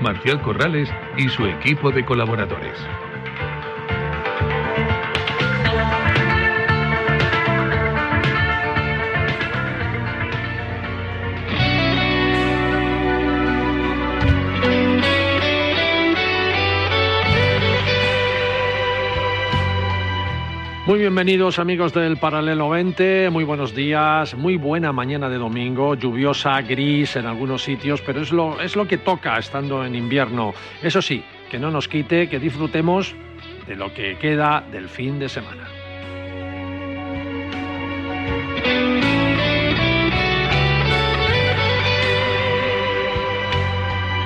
Marcial Corrales y su equipo de colaboradores. Muy bienvenidos amigos del Paralelo 20, muy buenos días, muy buena mañana de domingo, lluviosa, gris en algunos sitios, pero es lo, es lo que toca estando en invierno. Eso sí, que no nos quite, que disfrutemos de lo que queda del fin de semana.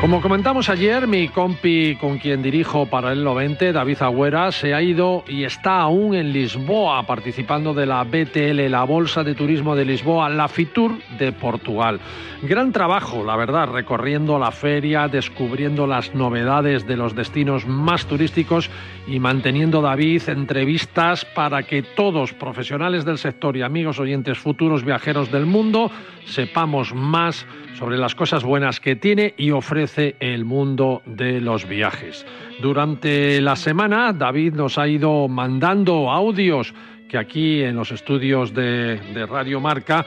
Como comentamos ayer, mi compi con quien dirijo Paralelo 20, David Agüera, se ha ido y está aún en Lisboa participando de la BTL, la Bolsa de Turismo de Lisboa, la FITUR de Portugal. Gran trabajo, la verdad, recorriendo la feria, descubriendo las novedades de los destinos más turísticos y manteniendo David entrevistas para que todos, profesionales del sector y amigos oyentes futuros viajeros del mundo, sepamos más sobre las cosas buenas que tiene y ofrece el mundo de los viajes. Durante la semana, David nos ha ido mandando audios que aquí en los estudios de, de Radio Marca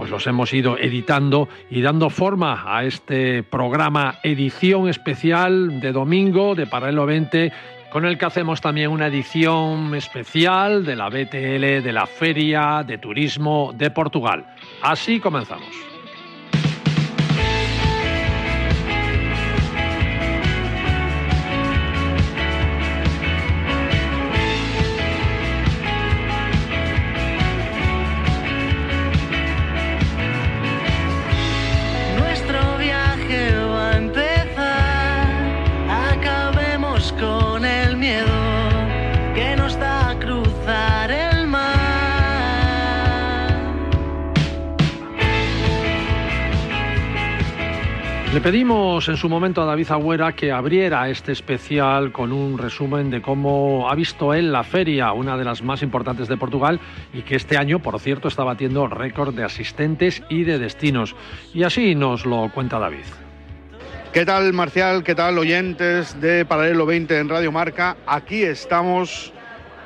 pues los hemos ido editando y dando forma a este programa edición especial de domingo de Paralelo 20 con el que hacemos también una edición especial de la BTL de la Feria de Turismo de Portugal. Así comenzamos. Le pedimos en su momento a David Agüera que abriera este especial con un resumen de cómo ha visto él la feria, una de las más importantes de Portugal, y que este año, por cierto, está batiendo récord de asistentes y de destinos. Y así nos lo cuenta David. ¿Qué tal, Marcial? ¿Qué tal, oyentes de Paralelo 20 en Radio Marca? Aquí estamos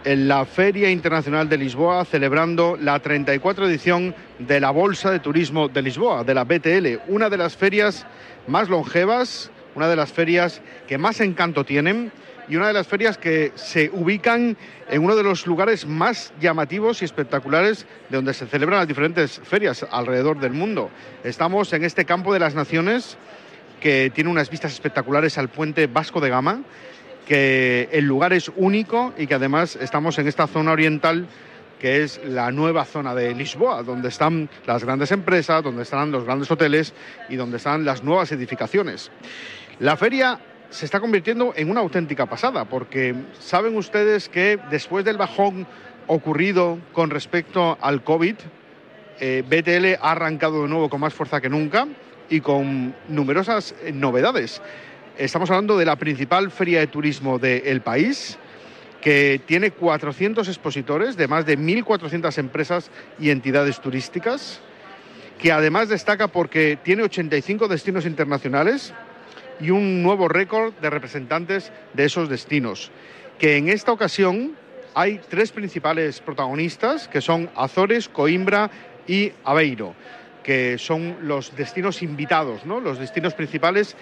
en la Feria Internacional de Lisboa celebrando la 34 edición de la Bolsa de Turismo de Lisboa, de la BTL, una de las ferias más longevas, una de las ferias que más encanto tienen y una de las ferias que se ubican en uno de los lugares más llamativos y espectaculares de donde se celebran las diferentes ferias alrededor del mundo. Estamos en este campo de las naciones que tiene unas vistas espectaculares al puente Vasco de Gama, que el lugar es único y que además estamos en esta zona oriental que es la nueva zona de Lisboa, donde están las grandes empresas, donde están los grandes hoteles y donde están las nuevas edificaciones. La feria se está convirtiendo en una auténtica pasada, porque saben ustedes que después del bajón ocurrido con respecto al COVID, eh, BTL ha arrancado de nuevo con más fuerza que nunca y con numerosas novedades. Estamos hablando de la principal feria de turismo del país, que tiene 400 expositores de más de 1.400 empresas y entidades turísticas, que además destaca porque tiene 85 destinos internacionales y un nuevo récord de representantes de esos destinos, que en esta ocasión hay tres principales protagonistas, que son Azores, Coimbra y Aveiro, que son los destinos invitados, ¿no? los destinos principales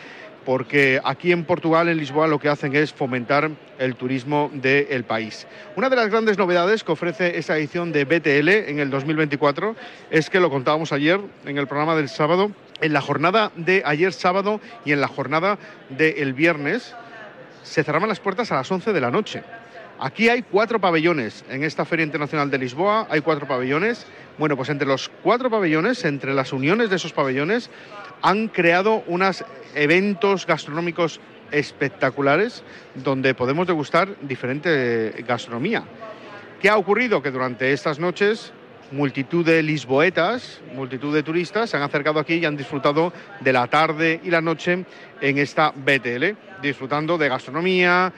porque aquí en Portugal, en Lisboa, lo que hacen es fomentar el turismo del país. Una de las grandes novedades que ofrece esta edición de BTL en el 2024 es que lo contábamos ayer en el programa del sábado, en la jornada de ayer sábado y en la jornada del viernes, se cerraban las puertas a las 11 de la noche. Aquí hay cuatro pabellones. En esta Feria Internacional de Lisboa hay cuatro pabellones. Bueno, pues entre los cuatro pabellones, entre las uniones de esos pabellones, han creado unos eventos gastronómicos espectaculares donde podemos degustar diferente gastronomía. ¿Qué ha ocurrido? Que durante estas noches multitud de lisboetas, multitud de turistas se han acercado aquí y han disfrutado de la tarde y la noche en esta BTL, disfrutando de gastronomía,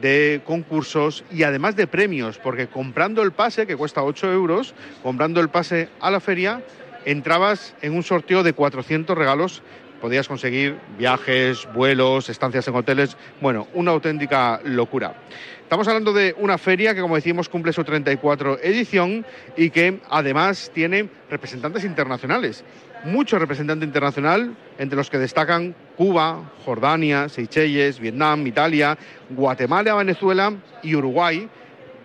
de concursos y además de premios, porque comprando el pase, que cuesta 8 euros, comprando el pase a la feria, entrabas en un sorteo de 400 regalos podías conseguir viajes, vuelos, estancias en hoteles, bueno, una auténtica locura. Estamos hablando de una feria que, como decimos, cumple su 34 edición y que además tiene representantes internacionales. Mucho representante internacional, entre los que destacan Cuba, Jordania, Seychelles, Vietnam, Italia, Guatemala, Venezuela y Uruguay,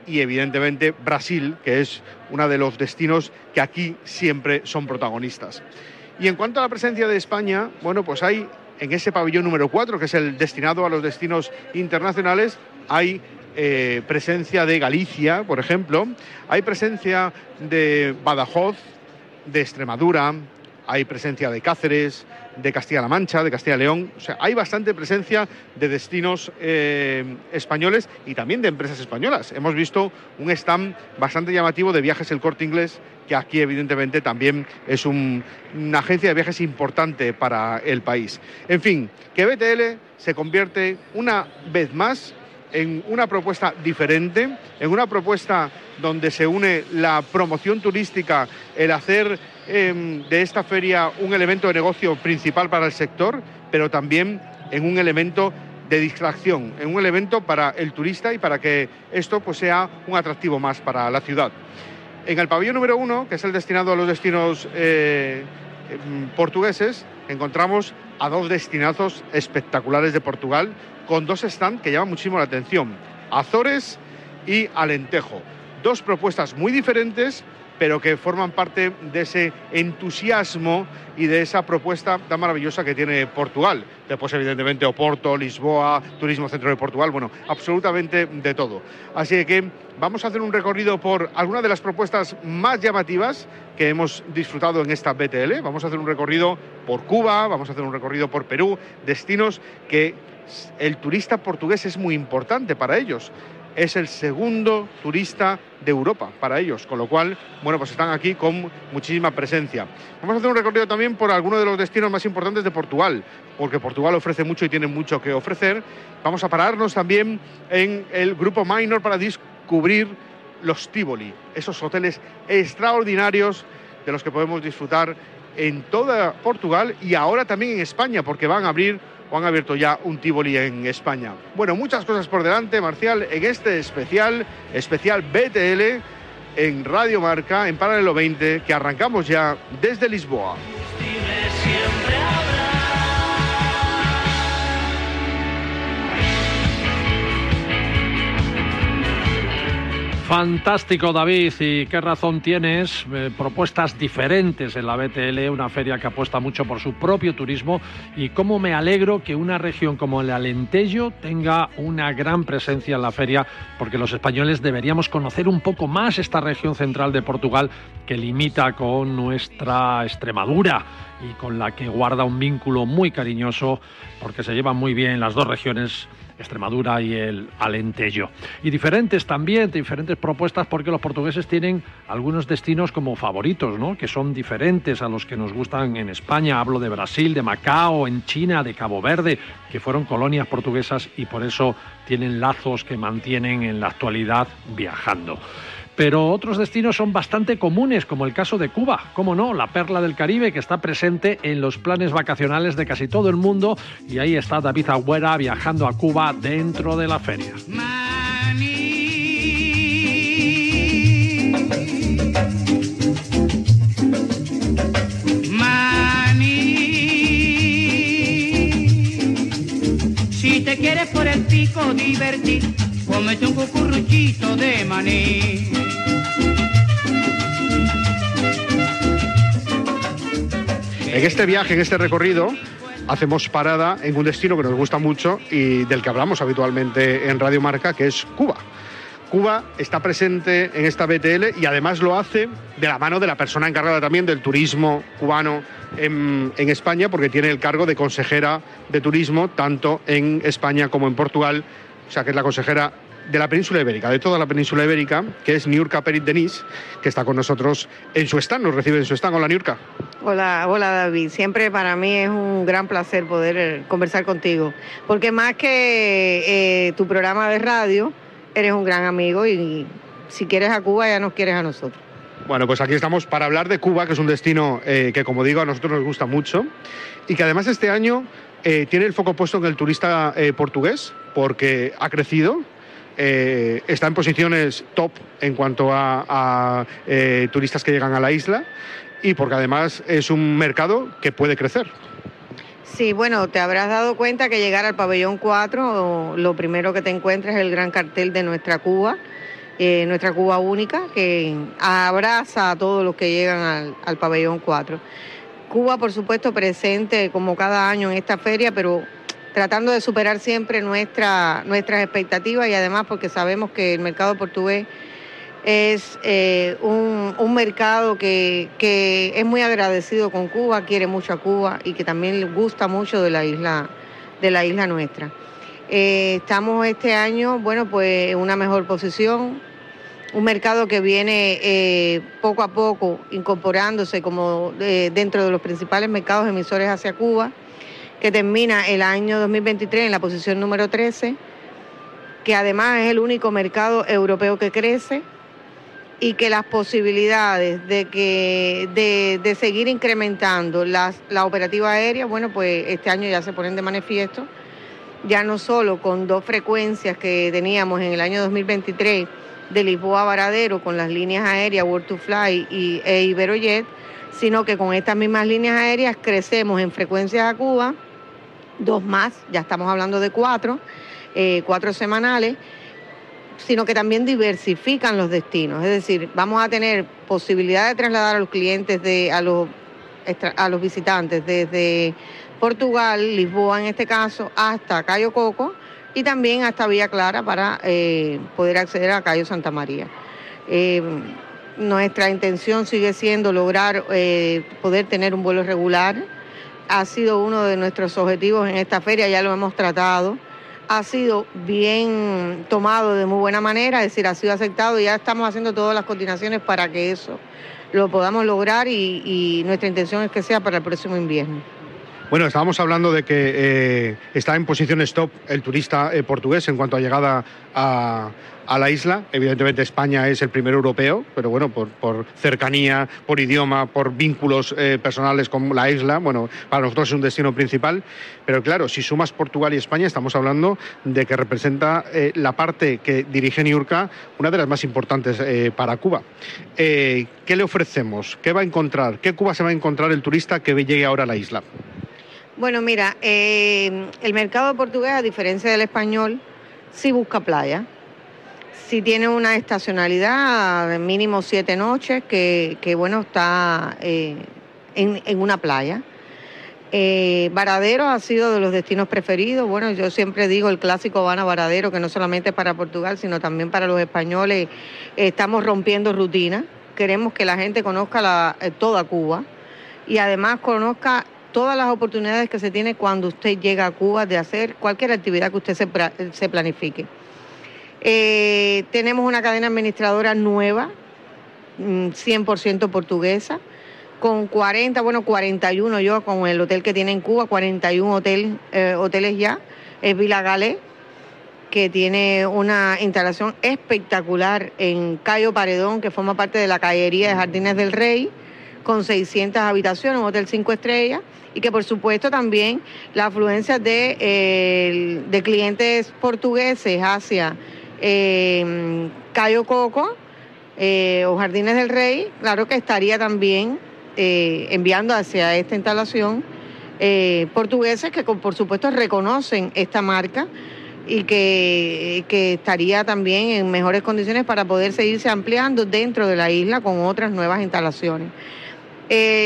y evidentemente Brasil, que es uno de los destinos que aquí siempre son protagonistas. Y en cuanto a la presencia de España, bueno, pues hay en ese pabellón número 4, que es el destinado a los destinos internacionales, hay eh, presencia de Galicia, por ejemplo, hay presencia de Badajoz, de Extremadura, hay presencia de Cáceres, de Castilla-La Mancha, de Castilla-León. O sea, hay bastante presencia de destinos eh, españoles y también de empresas españolas. Hemos visto un stand bastante llamativo de viajes El Corte Inglés, que aquí evidentemente también es una agencia de viajes importante para el país. En fin, que BTL se convierte una vez más en una propuesta diferente, en una propuesta donde se une la promoción turística, el hacer em, de esta feria un elemento de negocio principal para el sector, pero también en un elemento de distracción, en un elemento para el turista y para que esto pues, sea un atractivo más para la ciudad. En el pabellón número uno, que es el destinado a los destinos eh, em, portugueses, encontramos a dos destinazos espectaculares de Portugal, con dos stands que llaman muchísimo la atención, Azores y Alentejo. Dos propuestas muy diferentes, pero que forman parte de ese entusiasmo y de esa propuesta tan maravillosa que tiene Portugal. Después, evidentemente, Oporto, Lisboa, Turismo Centro de Portugal, bueno, absolutamente de todo. Así que vamos a hacer un recorrido por algunas de las propuestas más llamativas que hemos disfrutado en esta BTL. Vamos a hacer un recorrido por Cuba, vamos a hacer un recorrido por Perú, destinos que el turista portugués es muy importante para ellos. Es el segundo turista de Europa para ellos, con lo cual, bueno, pues están aquí con muchísima presencia. Vamos a hacer un recorrido también por algunos de los destinos más importantes de Portugal, porque Portugal ofrece mucho y tiene mucho que ofrecer. Vamos a pararnos también en el grupo Minor para descubrir los Tivoli, esos hoteles extraordinarios de los que podemos disfrutar en toda Portugal y ahora también en España, porque van a abrir o han abierto ya un Tivoli en España. Bueno, muchas cosas por delante, Marcial, en este especial, especial BTL en Radio Marca, en Paralelo 20, que arrancamos ya desde Lisboa. Fantástico, David, y qué razón tienes. Eh, propuestas diferentes en la BTL, una feria que apuesta mucho por su propio turismo. Y cómo me alegro que una región como el Alentejo tenga una gran presencia en la feria, porque los españoles deberíamos conocer un poco más esta región central de Portugal que limita con nuestra Extremadura y con la que guarda un vínculo muy cariñoso, porque se llevan muy bien las dos regiones Extremadura y el Alentejo. Y diferentes también, diferentes propuestas porque los portugueses tienen algunos destinos como favoritos, ¿no? que son diferentes a los que nos gustan en España. Hablo de Brasil, de Macao, en China, de Cabo Verde, que fueron colonias portuguesas y por eso tienen lazos que mantienen en la actualidad viajando. Pero otros destinos son bastante comunes, como el caso de Cuba, como no, la perla del Caribe que está presente en los planes vacacionales de casi todo el mundo. Y ahí está David Agüera viajando a Cuba dentro de la feria. Si te quieres por el pico divertir, un cucurruchito de maní. En este viaje, en este recorrido, hacemos parada en un destino que nos gusta mucho y del que hablamos habitualmente en Radio Marca, que es Cuba. Cuba está presente en esta BTL y además lo hace de la mano de la persona encargada también del turismo cubano en, España, porque tiene el cargo de consejera de turismo tanto en España como en Portugal, o sea que es la consejera de la península ibérica, de toda la península ibérica, que es Niurka Perit Denis, que está con nosotros en su stand, nos recibe en su stand. Hola Niurka. Hola, hola David. Siempre para mí es un gran placer poder eh, conversar contigo, porque más que eh, tu programa de radio, eres un gran amigo y si quieres a Cuba ya nos quieres a nosotros. Bueno, pues aquí estamos para hablar de Cuba, que es un destino eh, que, como digo, a nosotros nos gusta mucho y que además este año eh, tiene el foco puesto en el turista eh, portugués porque ha crecido, eh, está en posiciones top en cuanto a, eh, turistas que llegan a la isla y porque además es un mercado que puede crecer. Sí, bueno, te habrás dado cuenta que llegar al pabellón 4, lo primero que te encuentras es el gran cartel de nuestra Cuba, eh, nuestra Cuba única, que abraza a todos los que llegan al, al pabellón 4. Cuba, por supuesto, presente como cada año en esta feria, pero tratando de superar siempre nuestra, nuestras expectativas y además porque sabemos que el mercado portugués es eh, un, un, mercado que, que, es muy agradecido con Cuba, quiere mucho a Cuba y que también le gusta mucho de la isla, de la isla nuestra. Eh, estamos este año, bueno, pues en una mejor posición, un mercado que viene eh, poco a poco incorporándose como dentro de los principales mercados emisores hacia Cuba que termina el año 2023 en la posición número 13, que además es el único mercado europeo que crece y que las posibilidades de, que, de, seguir incrementando las, la operativa aérea, bueno, pues este año ya se ponen de manifiesto, ya no solo con dos frecuencias que teníamos en el año 2023 de Lisboa a Varadero con las líneas aéreas World to Fly y, e Iberojet, sino que con estas mismas líneas aéreas crecemos en frecuencias a Cuba, dos más, ya estamos hablando de cuatro, eh, cuatro semanales, sino que también diversifican los destinos. Es decir, vamos a tener posibilidad de trasladar a los clientes, de, a, los, a los visitantes desde Portugal, Lisboa en este caso, hasta Cayo Coco y también hasta Villa Clara para eh, poder acceder a Cayo Santa María. Eh, nuestra intención sigue siendo lograr poder tener un vuelo regular. Ha sido uno de nuestros objetivos en esta feria, ya lo hemos tratado ha sido bien tomado de muy buena manera, es decir, ha sido aceptado y ya estamos haciendo todas las coordinaciones para que eso lo podamos lograr y, nuestra intención es que sea para el próximo invierno. Bueno, estábamos hablando de que eh, está en posición stop el turista eh, portugués en cuanto a llegada a, a, la isla. Evidentemente España es el primer europeo, pero bueno, por, cercanía, por idioma, por vínculos eh, personales con la isla, bueno, para nosotros es un destino principal. Pero claro, si sumas Portugal y España, estamos hablando de que representa eh, la parte que dirige Niurka, una de las más importantes eh, para Cuba. ¿Qué le ofrecemos? ¿Qué va a encontrar? ¿Qué Cuba se va a encontrar el turista que llegue ahora a la isla? Bueno, mira, el mercado portugués, a diferencia del español, sí busca playa. Sí tiene una estacionalidad de mínimo siete noches, que, que bueno, está eh, en, en, una playa. Eh, Varadero ha sido de los destinos preferidos. Bueno, yo siempre digo el clásico Habana Varadero, que no solamente para Portugal, sino también para los españoles. estamos rompiendo rutina. Queremos que la gente conozca la, toda Cuba y además conozca todas las oportunidades que se tiene cuando usted llega a Cuba de hacer cualquier actividad que usted se, se planifique. Eh, tenemos una cadena administradora nueva, 100% mm, portuguesa, con 40, bueno, 41 yo con el hotel que tiene en Cuba, 41 hotel, eh, hoteles ya, es Vila Galé, que tiene una instalación espectacular en Cayo Paredón, que forma parte de la callería de Jardines del Rey, con 600 habitaciones, un hotel 5 estrellas y que por supuesto también la afluencia de, eh, de clientes portugueses hacia eh, Cayo Coco eh, o Jardines del Rey, claro que estaría también eh, enviando hacia esta instalación portugueses que por supuesto reconocen esta marca y que, que, estaría también en mejores condiciones para poder seguirse ampliando dentro de la isla con otras nuevas instalaciones.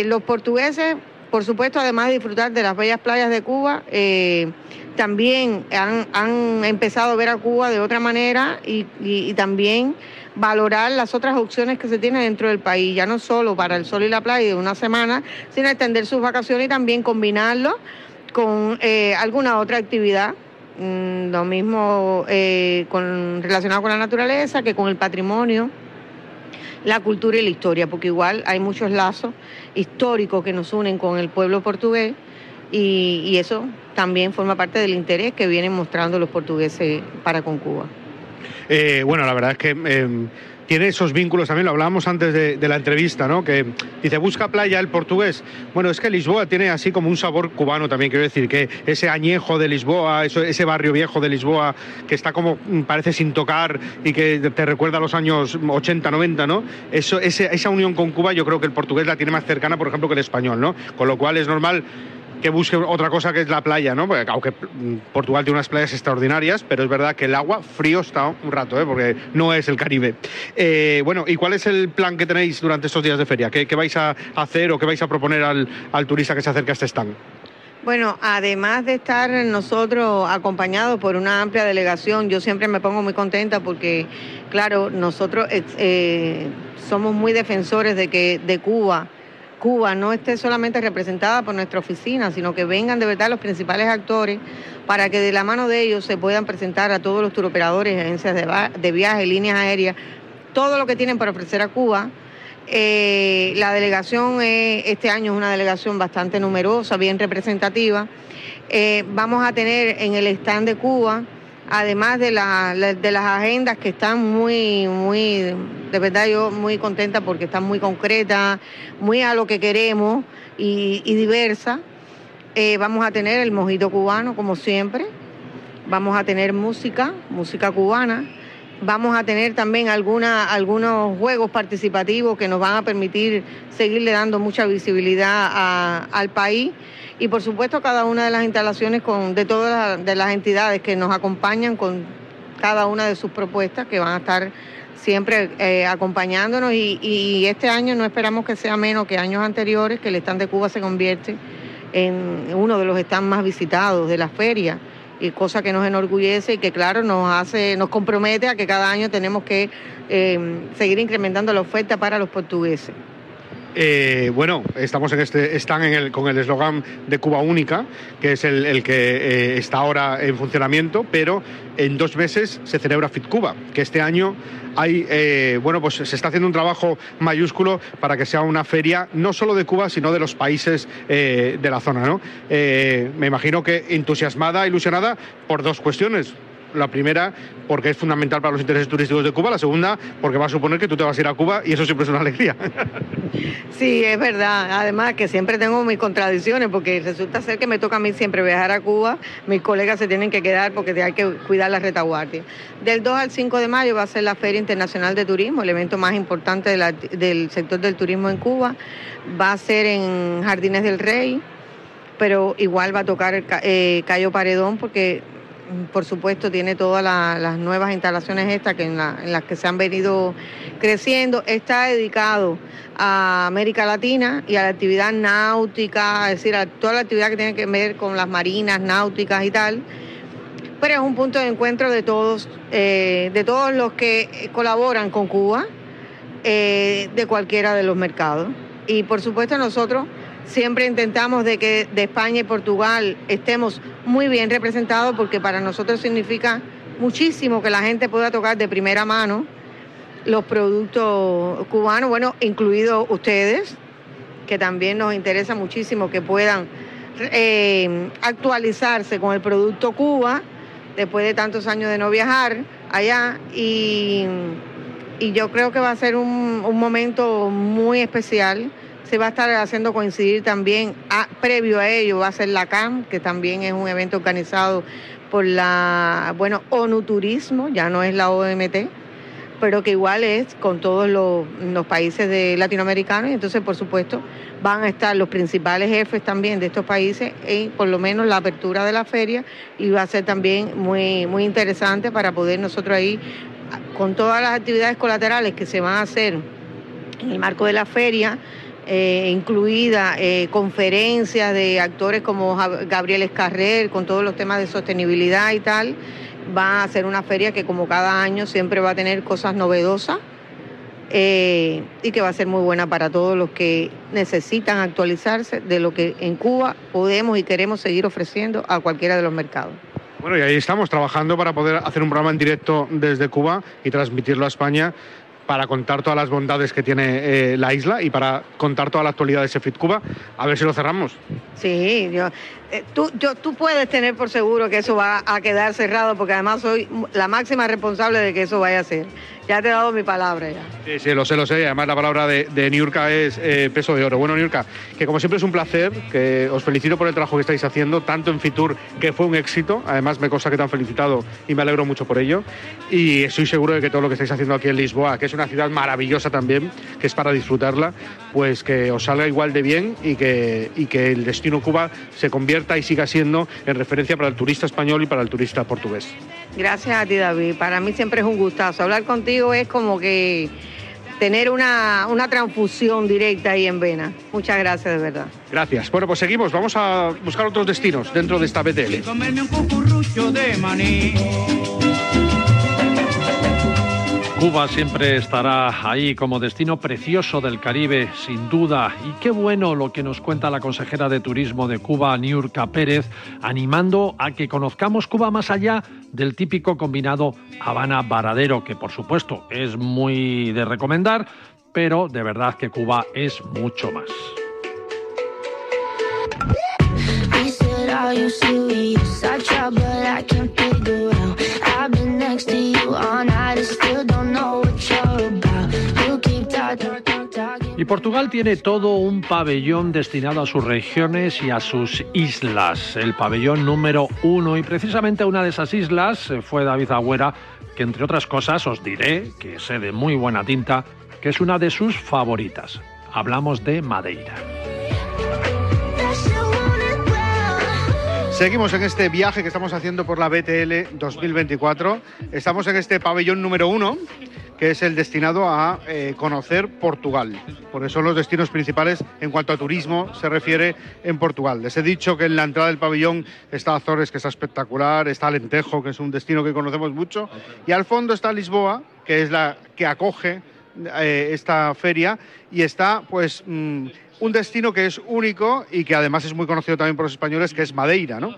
los portugueses por supuesto, además de disfrutar de las bellas playas de Cuba, eh, también han, han empezado a ver a Cuba de otra manera y, y- también valorar las otras opciones que se tienen dentro del país, ya no solo para el sol y la playa de una semana, sino extender sus vacaciones y también combinarlo con eh, alguna otra actividad. Mm, Lo mismo eh, con, relacionado con la naturaleza que con el patrimonio, la cultura y la historia, porque igual hay muchos lazos históricos que nos unen con el pueblo portugués y eso también forma parte del interés que vienen mostrando los portugueses para con Cuba. Eh, bueno, la verdad es que eh, tiene esos vínculos también, lo hablábamos antes de, la entrevista, ¿no? Que dice, busca playa el portugués. Bueno, es que Lisboa tiene así como un sabor cubano también, quiero decir, que ese añejo de Lisboa, ese barrio viejo de Lisboa, que está como, mm, parece sin tocar y que te recuerda a los años 80, 90, ¿no? Eso, esa unión con Cuba yo creo que el portugués la tiene más cercana, por ejemplo, que el español, ¿no? Con lo cual es normal que busque otra cosa que es la playa, ¿no? Porque, aunque Portugal tiene unas playas extraordinarias, pero es verdad que el agua frío está un rato, ¿eh? porque no es el Caribe. Eh, bueno, ¿y cuál es el plan que tenéis durante estos días de feria? ¿Qué, vais a hacer o qué vais a proponer al, al turista que se acerca a este stand? Bueno, además de estar nosotros acompañados por una amplia delegación, yo siempre me pongo muy contenta porque, claro, nosotros eh, eh, somos muy defensores de que de Cuba, Cuba no esté solamente representada por nuestra oficina, sino que vengan de verdad los principales actores para que de la mano de ellos se puedan presentar a todos los turoperadores, agencias de, de viaje, líneas aéreas, todo lo que tienen para ofrecer a Cuba. Eh, la delegación este año es una delegación bastante numerosa, bien representativa. Eh, vamos a tener en el stand de Cuba, además de, la- de las agendas que están muy, muy, de verdad yo muy contenta porque están muy concretas, muy a lo que queremos y, y diversas. Eh, vamos a tener el mojito cubano, como siempre. Vamos a tener música, música cubana. Vamos a tener también algunos juegos participativos que nos van a permitir seguirle dando mucha visibilidad al país. Y por supuesto cada una de las instalaciones con, de todas las, de las entidades que nos acompañan con cada una de sus propuestas que van a estar siempre eh, acompañándonos y, este año no esperamos que sea menos que años anteriores, que el stand de Cuba se convierte en uno de los stands más visitados de la feria y cosa que nos enorgullece y que claro nos hace, nos compromete a que cada año tenemos que eh, seguir incrementando la oferta para los portugueses. Eh, bueno, estamos en este, están con el eslogan de Cuba Única, que es el, que eh, está ahora en funcionamiento, pero en dos meses se celebra Fit Cuba, que este año hay, eh, bueno, pues se está haciendo un trabajo mayúsculo para que sea una feria no solo de Cuba, sino de los países de la zona, ¿no? Me imagino que entusiasmada, ilusionada por dos cuestiones. La primera, porque es fundamental para los intereses turísticos de Cuba. La segunda, porque va a suponer que tú te vas a ir a Cuba y eso siempre es una alegría. Sí, es verdad. Además que siempre tengo mis contradicciones porque resulta ser que me toca a mí siempre viajar a Cuba. Mis colegas se tienen que quedar porque hay que cuidar la retaguardia. Del 2 al 5 de mayo va a ser la Feria Internacional de Turismo, el evento más importante del sector del turismo en Cuba. Va a ser en Jardines del Rey, pero igual va a tocar eh, Cayo Paredón porque por supuesto tiene todas la- las nuevas instalaciones estas que en, la- en las que se han venido creciendo. Está dedicado a América Latina y a la actividad náutica, es decir, a toda la actividad que tiene que ver con las marinas, náuticas y tal. Pero es un punto de encuentro de todos, eh, de todos los que colaboran con Cuba, eh, de cualquiera de los mercados. Y por supuesto nosotros siempre intentamos de que de España y Portugal estemos muy bien representados porque para nosotros significa muchísimo que la gente pueda tocar de primera mano los productos cubanos, bueno, incluidos ustedes, que también nos interesa muchísimo que puedan eh, actualizarse con el producto Cuba después de tantos años de no viajar allá y, yo creo que va a ser un momento muy especial. Se va a estar haciendo coincidir también, a- previo a ello va a ser la CAM, que también es un evento organizado por la, bueno, ONU Turismo, ya no es la OMT, pero que igual es con todos los, países de latinoamericanos. Y entonces por supuesto van a estar los principales jefes también de estos países en por lo menos la apertura de la feria. Y va a ser también muy muy interesante para poder nosotros ahí con todas las actividades colaterales que se van a hacer en el marco de la feria eh, incluida eh, conferencias de actores como Gabriel Escarrer con todos los temas de sostenibilidad y tal. Va a ser una feria que como cada año siempre va a tener cosas novedosas eh, y que va a ser muy buena para todos los que necesitan actualizarse de lo que en Cuba podemos y queremos seguir ofreciendo a cualquiera de los mercados. Bueno, y ahí estamos trabajando para poder hacer un programa en directo desde Cuba y transmitirlo a España para contar todas las bondades que tiene eh, la isla y para contar toda la actualidad de Sefit Cuba. A ver si lo cerramos. Sí, yo, eh, tú, yo, tú puedes tener por seguro que eso va a quedar cerrado porque además soy la máxima responsable de que eso vaya a ser. Ya te he dado mi palabra ya. Sí, sí, lo sé, lo sé. Además la palabra de, de Niurka es eh, peso de oro. Bueno, Niurka, que como siempre es un placer, que os felicito por el trabajo que estáis haciendo, tanto en Fitur, que fue un éxito. Además me consta que te han felicitado y me alegro mucho por ello. Y estoy seguro de que todo lo que estáis haciendo aquí en Lisboa, que es una ciudad maravillosa también, que es para disfrutarla, pues que os salga igual de bien y que, y que el destino Cuba se convierta y siga siendo en referencia para el turista español y para el turista portugués. Gracias a ti, David. Para mí siempre es un gustazo. Hablar contigo es como que tener una, una transfusión directa ahí en vena. Muchas gracias, de verdad. Gracias. Bueno, pues seguimos. Vamos a buscar otros destinos dentro de esta BTL. Comerme un cucurrucho de maní. Cuba siempre estará ahí como destino precioso del Caribe, sin duda. Y qué bueno lo que nos cuenta la consejera de Turismo de Cuba, Niurka Pérez, animando a que conozcamos Cuba más allá del típico combinado Habana-Varadero, que por supuesto es muy de recomendar, pero de verdad que Cuba es mucho más. Y Portugal tiene todo un pabellón destinado a sus regiones y a sus islas, el pabellón número uno. Y precisamente una de esas islas eh, fue David Agüera, que entre otras cosas os diré, que sé de muy buena tinta, que es una de sus favoritas. Hablamos de Madeira. Seguimos en este viaje que estamos haciendo por la BTL 2024. Estamos en este pabellón número uno, que es el destinado a eh, conocer Portugal, porque son los destinos principales en cuanto a turismo se refiere en Portugal. Les he dicho que en la entrada del pabellón está Azores, que está espectacular, está Alentejo, que es un destino que conocemos mucho, y al fondo está Lisboa, que es la que acoge eh, esta feria, y está pues... mm, un destino que es único y que además es muy conocido también por los españoles, que es Madeira, ¿no?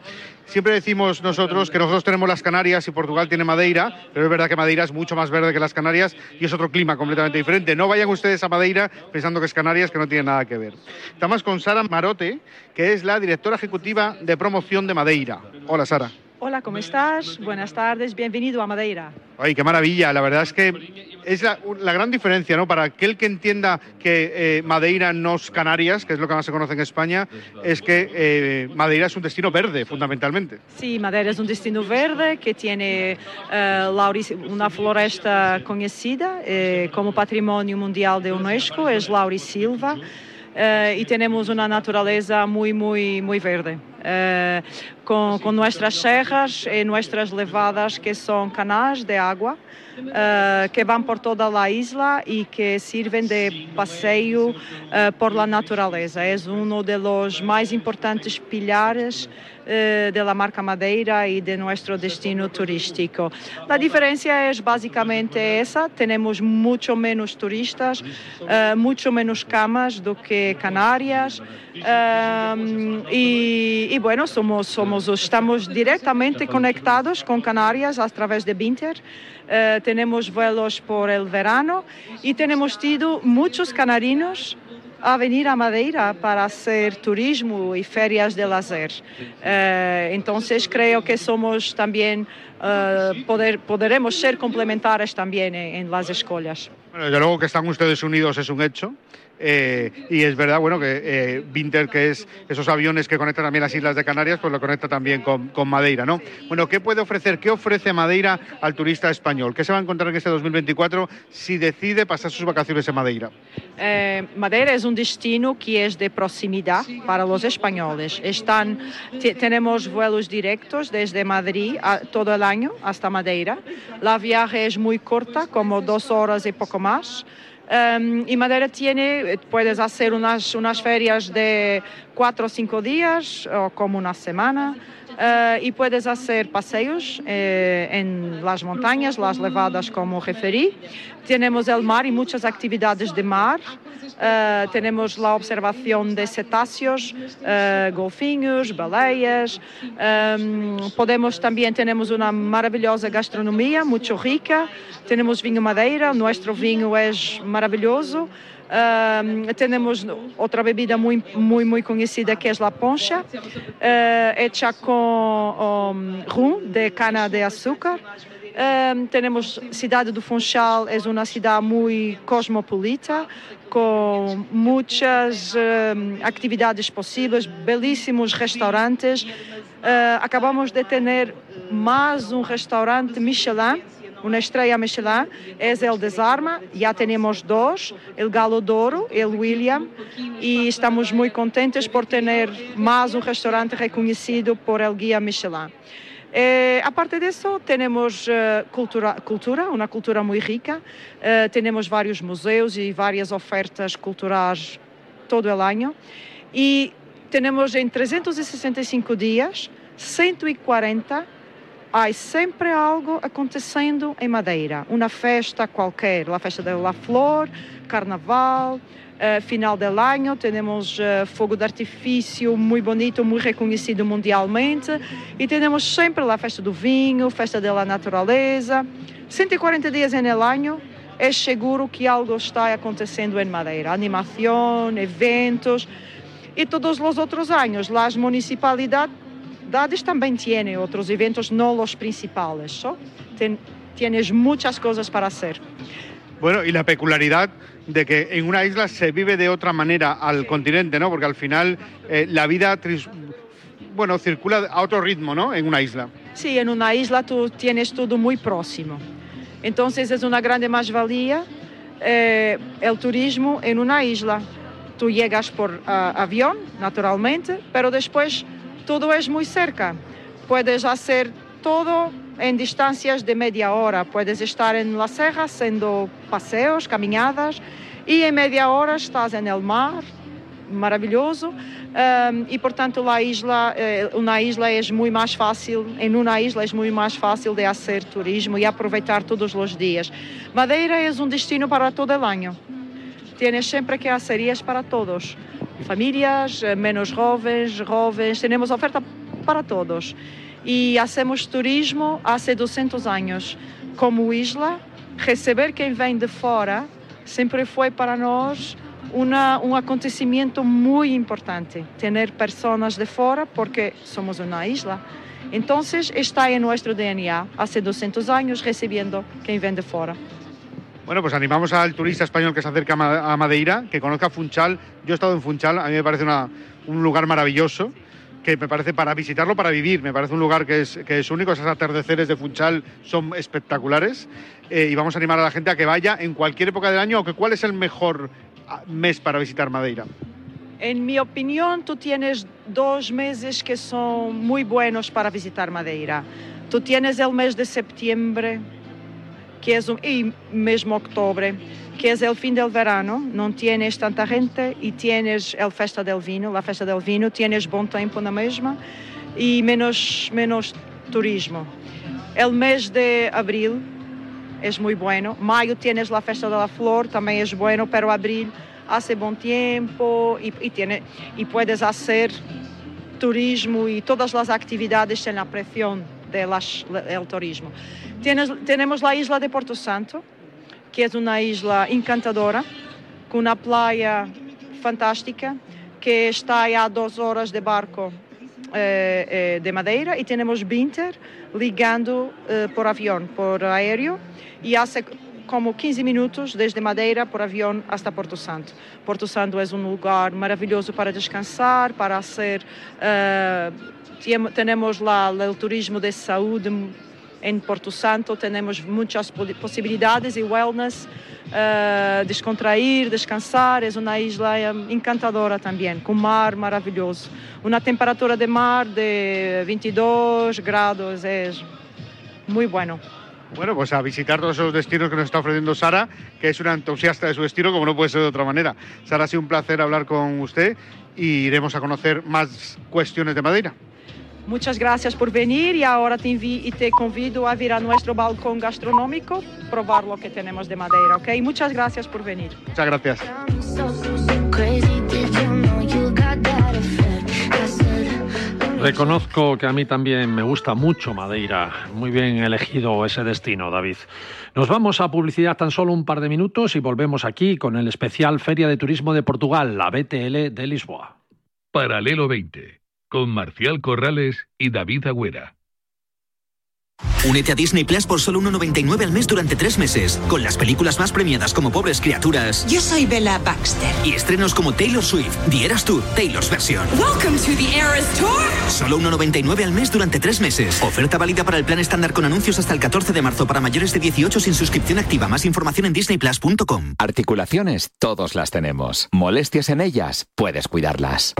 Siempre decimos nosotros que nosotros tenemos las Canarias y Portugal tiene Madeira, pero es verdad que Madeira es mucho más verde que las Canarias y es otro clima completamente diferente. No vayan ustedes a Madeira pensando que es Canarias, que no tiene nada que ver. Estamos con Sara Marote, que es la directora ejecutiva de promoción de Madeira. Hola, Sara. Hola, ¿cómo estás? Buenas tardes, bienvenido a Madeira. Ay, qué maravilla. La verdad es que es la, la gran diferencia, ¿no? Para aquel que entienda que eh, Madeira no es Canarias, que es lo que más se conoce en España, es que eh, Madeira es un destino verde, fundamentalmente. Sí, Madeira es un destino verde que tiene eh, una floresta conocida eh, como Patrimonio Mundial de UNESCO, es Laurisilva, eh, y una naturaleza muy, muy, muy verde. Eh, con, con nuestras serras y nuestras levadas que son canais de agua eh, que van por toda la isla y que sirven de paseo eh, por la naturaleza. Es uno de los más importantes pilares eh, de la marca Madeira y de nuestro destino turístico. La diferencia es básicamente esa, tenemos mucho menos turistas, eh, mucho menos camas do que Canarias eh, y, y bueno, somos, somos, estamos directamente conectados con Canarias a través de Binter. Eh, tenemos vuelos por el verano y tenemos tido muchos canarinos a venir a Madeira para hacer turismo y ferias de lazer. Eh, entonces creo que somos también, eh, poder, podremos ser complementares también en, en las escuelas. Bueno, desde luego que están ustedes unidos es un hecho. Eh, y es verdad, bueno, que eh, Vinter, que es esos aviones que conectan también las islas de Canarias, pues lo conecta también con, con Madeira, ¿no? Bueno, ¿qué puede ofrecer, qué ofrece Madeira al turista español? ¿Qué se va a encontrar en este 2024 si decide pasar sus vacaciones en Madeira? Eh, Madeira es un destino que es de proximidad para los españoles. Están, te- tenemos vuelos directos desde Madrid a- todo el año hasta Madeira. La viaje es muy corta, como dos horas y poco más. Um, y Madeira tiene, puedes hacer unas, unas ferias de cuatro o cinco días o como una semana. Uh, y puedes hacer paseos eh, en las montañas, las levadas como referí. Tenemos el mar y muchas actividades de mar. Uh, tenemos la observación de cetáceos, uh, golfinhos, baleias. Um, podemos también tenemos una maravillosa gastronomía, muito rica. Tenemos vinho madeira, nuestro vinho es maravilloso. Uh, temos outra bebida muito, muito, muito conhecida que é a poncha, uh, hecha com um, rum de cana de açúcar. Um, temos cidade do Funchal, é uma cidade muito cosmopolita, com muitas um, atividades possíveis, belíssimos restaurantes. Uh, acabamos de ter mais um restaurante Michelin, estreia Michelin, é o Desarma, já temos dois, o Galo Douro, o William, e estamos muito contentes por ter mais um restaurante reconhecido por el guia Michelin. Eh, aparte disso, temos uh, cultura, cultura, uma cultura muito rica, uh, temos vários museus e várias ofertas culturais todo o ano, e temos em 365 dias 140 há sempre algo acontecendo em Madeira. Uma festa qualquer, a festa da La Flor, carnaval, uh, final del año, temos uh, fogo de artifício muito bonito, muito reconhecido mundialmente, e temos sempre a festa do vinho, festa da natureza. 140 dias em el año, é seguro que algo está acontecendo em Madeira. Animação, eventos, e todos os outros anos, as municipalidades ciudades también tiene otros eventos, no los principales. ¿so? Ten, tienes muchas cosas para hacer. Bueno, y la peculiaridad de que en una isla se vive de otra manera al continente, ¿no? Porque al final eh, la vida, bueno, circula a otro ritmo, ¿no? En una isla. Sí, en una isla tú tienes todo muy próximo. Entonces es una grande más-valía eh, el turismo en una isla. Tú llegas por uh, avión, naturalmente, pero después todo es muy cerca. Puedes hacer todo en distancias de media hora. Puedes estar en la serra haciendo paseos, caminhadas y en media hora estás en el mar, maravilhoso. Um, e portanto a isla, uma isla é muito mais fácil, em uma isla é muito mais fácil de fazer turismo e aproveitar todos os dias. Madeira é um destino para todo o ano. Tienes sempre que hacer para todos famílias, eh, menos jovens, jovens, temos oferta para todos. E hacemos turismo há 200 anos. Como isla, receber quem vem de fora sempre foi para nós uma, um acontecimento muito importante. Ter pessoas de fora, porque somos uma isla. Então, está em nosso DNA há 200 anos recebendo quem vem de fora. Bueno, pues animamos al turista español que se acerca a Madeira, que conozca Funchal. Yo he estado en Funchal, a mí me parece un lugar maravilloso, que me parece para visitarlo, para vivir. Me parece un lugar que es, que es único, esos atardeceres de Funchal son espectaculares. Eh, y vamos a animar a la gente a que vaya en cualquier época del año, aunque ¿cuál es el mejor ah, mes para visitar Madeira? En mi opinión, tú tienes dos meses que son muy buenos para visitar Madeira. Tú tienes el mes de septiembre, que es un, y mismo octubre, que es el fin del verano, no tienes tanta gente y tienes el festa del vino, la festa del vino, tienes buen tiempo na mesma y menos, menos turismo. El mes de abril es muy bueno, mayo tienes la festa de la flor, también es bueno, pero abril hace buen tiempo y, y, tiene, y puedes hacer turismo y todas las actividades en la presión del turismo. Tenemos la isla de Porto Santo, que es una isla encantadora, con una playa fantástica, que está a dos horas de barco eh, eh, de Madeira e temos Binter ligando eh, por avião, por aéreo e hace como 15 minutos desde Madeira por avião hasta Porto Santo. Porto Santo é um lugar maravilhoso para descansar, para ser temos lá o turismo de saúde em Porto Santo, temos muitas possibilidades e wellness, uh, descontrair, descansar, é uma isla encantadora também, com mar maravilhoso. Uma temperatura de mar de 22 graus, é muito bueno. Bueno, pues a visitar todos esos destinos que nos está ofreciendo Sara, que es una entusiasta de su destino, como no puede ser de otra manera. Sara, ha sido un placer hablar con usted y iremos a conocer más cuestiones de Madeira. Muchas gracias por venir y ahora te, y te convido a ir a nuestro balcón gastronómico, probar lo que tenemos de Madeira, ¿ok? Muchas gracias por venir. Muchas gracias. Reconozco que a mí también me gusta mucho Madeira. Muy bien elegido ese destino, David. Nos vamos a publicidad tan solo un par de minutos y volvemos aquí con el especial Feria de Turismo de Portugal, la BTL de Lisboa. Paralelo 20, con Marcial Corrales y David Agüera. Únete a Disney Plus por solo 1,99 al mes durante tres meses, con las películas más premiadas como Pobres Criaturas Yo soy Bella Baxter. y estrenos como Taylor Swift, The Eras Tour, Taylor's Version. Welcome to the Eras Tour. Solo 1,99 al mes durante tres meses. Oferta válida para el plan estándar con anuncios hasta el 14 de marzo para mayores de 18 sin suscripción activa. Más información en disneyplus.com. Articulaciones, todos las tenemos. Molestias en ellas, puedes cuidarlas.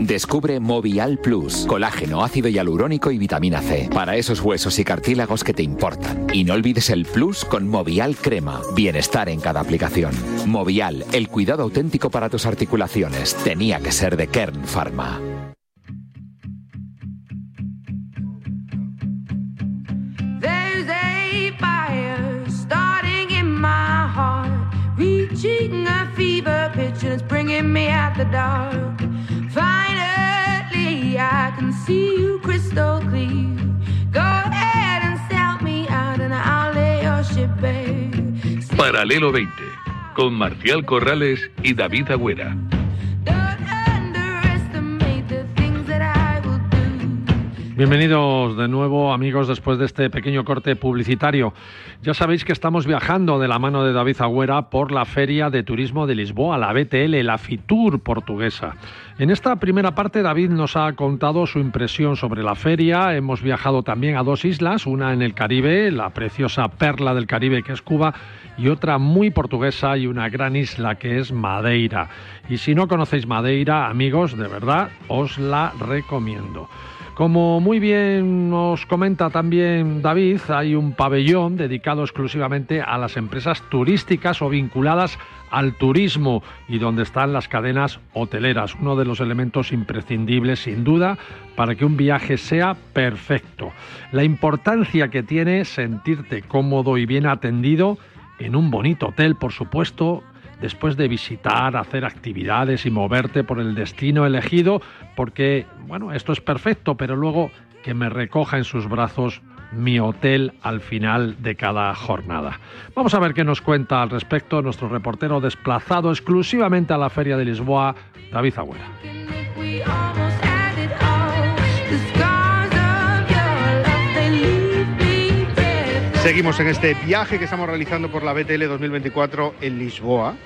Descubre Movial Plus, colágeno, ácido hialurónico y vitamina C, para esos huesos y cartílagos que te importan. Y no olvides el Plus con Movial Crema, bienestar en cada aplicación. Movial, el cuidado auténtico para tus articulaciones, tenía que ser de Kern Pharma. Reaching a fever pitch and it's bringing me out the dark. Finally, I can see you crystal clear. Paralelo 20, con Marcial Corrales y David Agüera. Bienvenidos de nuevo amigos después de este pequeño corte publicitario. Ya sabéis que estamos viajando de la mano de David Agüera por la Feria de Turismo de Lisboa, la BTL, la Fitur portuguesa. En esta primera parte David nos ha contado su impresión sobre la feria. Hemos viajado también a dos islas, una en el Caribe, la preciosa perla del Caribe que es Cuba, y otra muy portuguesa y una gran isla que es Madeira. Y si no conocéis Madeira, amigos, de verdad os la recomiendo. Como muy bien nos comenta también David, hay un pabellón dedicado exclusivamente a las empresas turísticas o vinculadas al turismo y donde están las cadenas hoteleras, uno de los elementos imprescindibles sin duda para que un viaje sea perfecto. La importancia que tiene sentirte cómodo y bien atendido en un bonito hotel, por supuesto, después de visitar, hacer actividades y moverte por el destino elegido, porque, bueno, esto es perfecto, pero luego que me recoja en sus brazos mi hotel al final de cada jornada. Vamos a ver qué nos cuenta al respecto nuestro reportero desplazado exclusivamente a la Feria de Lisboa, David Agüera. Seguimos en este viaje que estamos realizando por la BTL 2024 en Lisboa.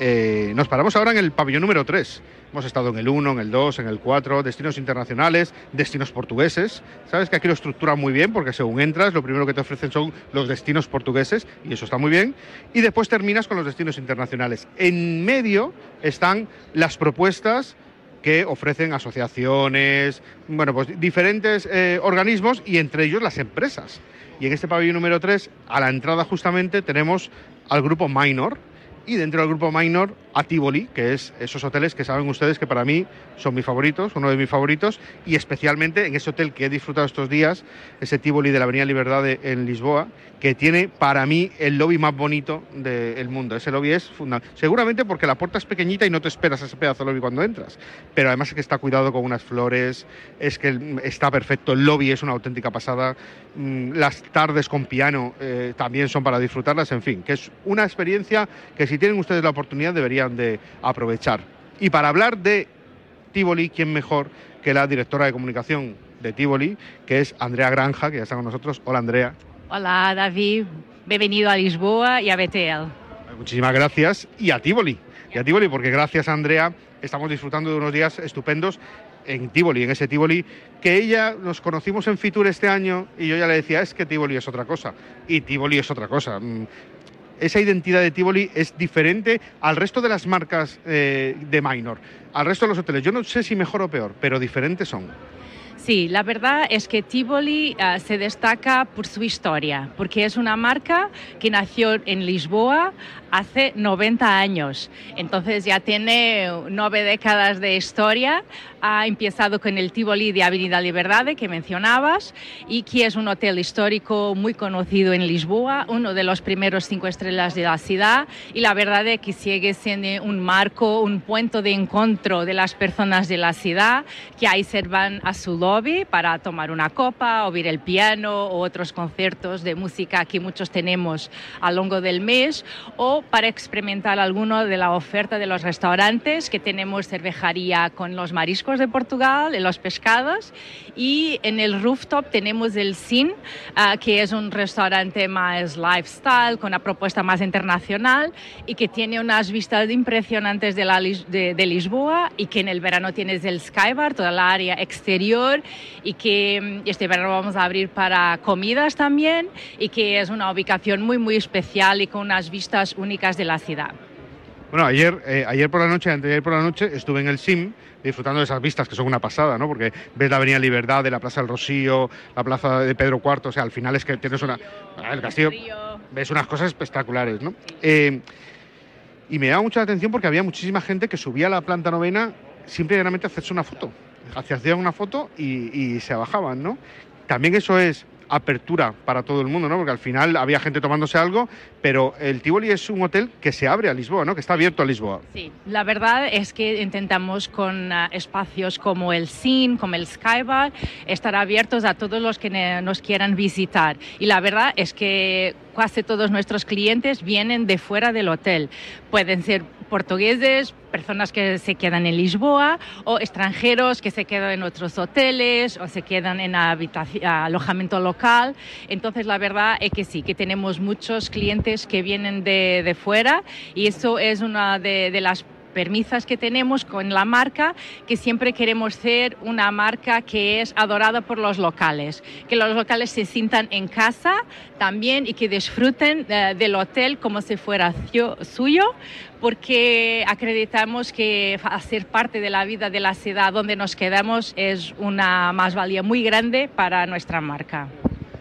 Eh, nos paramos ahora en el pabellón número 3. Hemos estado en el 1, en el 2, en el 4, destinos internacionales, destinos portugueses. Sabes que aquí lo estructuran muy bien porque según entras, lo primero que te ofrecen son los destinos portugueses y eso está muy bien. Y después terminas con los destinos internacionales. En medio están las propuestas que ofrecen asociaciones, bueno, pues diferentes eh, organismos y entre ellos las empresas. Y en este pabellón número 3, a la entrada justamente, tenemos al grupo Minor. Y dentro del grupo Minor a Tivoli, que es esos hoteles que saben ustedes que para mí son mis favoritos, uno de mis favoritos, y especialmente en ese hotel que he disfrutado estos días, ese Tivoli de la Avenida Libertad en Lisboa, que tiene para mí el lobby más bonito del mundo. Ese lobby es fundamental. Seguramente porque la puerta es pequeñita y no te esperas ese pedazo de lobby cuando entras, pero además es que está cuidado con unas flores, es que está perfecto, el lobby es una auténtica pasada, mm, las tardes con piano eh, también son para disfrutarlas, en fin, que es una experiencia que si tienen ustedes la oportunidad deberían de aprovechar. Y para hablar de Tivoli, ¿quién mejor que la directora de comunicación de Tivoli, que es Andrea Granja, que ya está con nosotros. Hola Andrea. Hola David, bienvenido a Lisboa y a BTL. Muchísimas gracias. Y a Tivoli. Y a Tivoli, porque gracias a Andrea estamos disfrutando de unos días estupendos en Tivoli, en ese Tivoli, que ella nos conocimos en Fitur este año y yo ya le decía, es que Tivoli es otra cosa. Y Tivoli es otra cosa. Mm, Esa identidad de Tivoli es diferente al resto de las marcas eh, de Minor, al resto de los hoteles. Yo no sé si mejor o peor, pero diferentes son. Sí, la verdad es que Tivoli ah, se destaca por su historia, porque es una marca que nació en Lisboa hace 90 años. Entonces ya tiene nueve décadas de historia. Ha empezado con el Tivoli de Avenida Liberdade que mencionabas y que es un hotel histórico muy conocido en Lisboa, uno de los primeros cinco estrellas de la ciudad y la verdad es que sigue siendo un marco, un punto de encuentro de las personas de la ciudad que ahí se van a su lobby para tomar una copa, oír el piano o otros conciertos de música. Que muchos tenemos a lo largo del mes o para experimentar alguno de la oferta de los restaurantes que tenemos cervejaría con los mariscos de Portugal, y los pescados y en el rooftop tenemos el Sin, ah, que es un restaurante más lifestyle con una propuesta más internacional y que tiene unas vistas impresionantes de, la, de, de Lisboa y que en el verano tienes el Skybar, toda la área exterior y que mm, este verano vamos a abrir para comidas también y que es una ubicación muy muy especial y con unas vistas únicas de la ciudad. Bueno, ayer, eh, ayer por la noche, anteayer por la noche, estuve en el SIM disfrutando de esas vistas que son una pasada, ¿no? Porque ves la Avenida Libertad, de la Plaza del Rocío, la Plaza de Pedro IV, o sea, al final es que tienes una... El castillo, ves unas cosas espectaculares, ¿no? Eh, y me llama mucha atención porque había muchísima gente que subía a la planta novena simplemente a hacerse una foto. Hacían una foto y, y se bajaban, ¿no? También eso es apertura para todo el mundo, ¿no? Porque al final había gente tomándose algo, pero el Tivoli es un hotel que se abre a Lisboa, ¿no? Que está abierto a Lisboa. Sí, la verdad es que intentamos con ah, espacios como el Sin, como el Skybar, estar abiertos a todos los que nos quieran visitar. Y la verdad es que casi todos nuestros clientes vienen de fuera del hotel. Pueden ser portugueses, personas que se quedan en Lisboa o extranjeros que se quedan en otros hoteles o se quedan en alojamiento local. Entonces, la verdad es que sí, que tenemos muchos clientes que vienen de, fuera y eso es una de las permisas que tenemos con la marca, que siempre queremos ser una marca que es adorada por los locales, que los locales se sientan en casa también y que disfruten eh, del hotel como si fuera suyo, porque acreditamos que hacer parte de la vida de la ciudad donde nos quedamos es una más-valía muy grande para nuestra marca.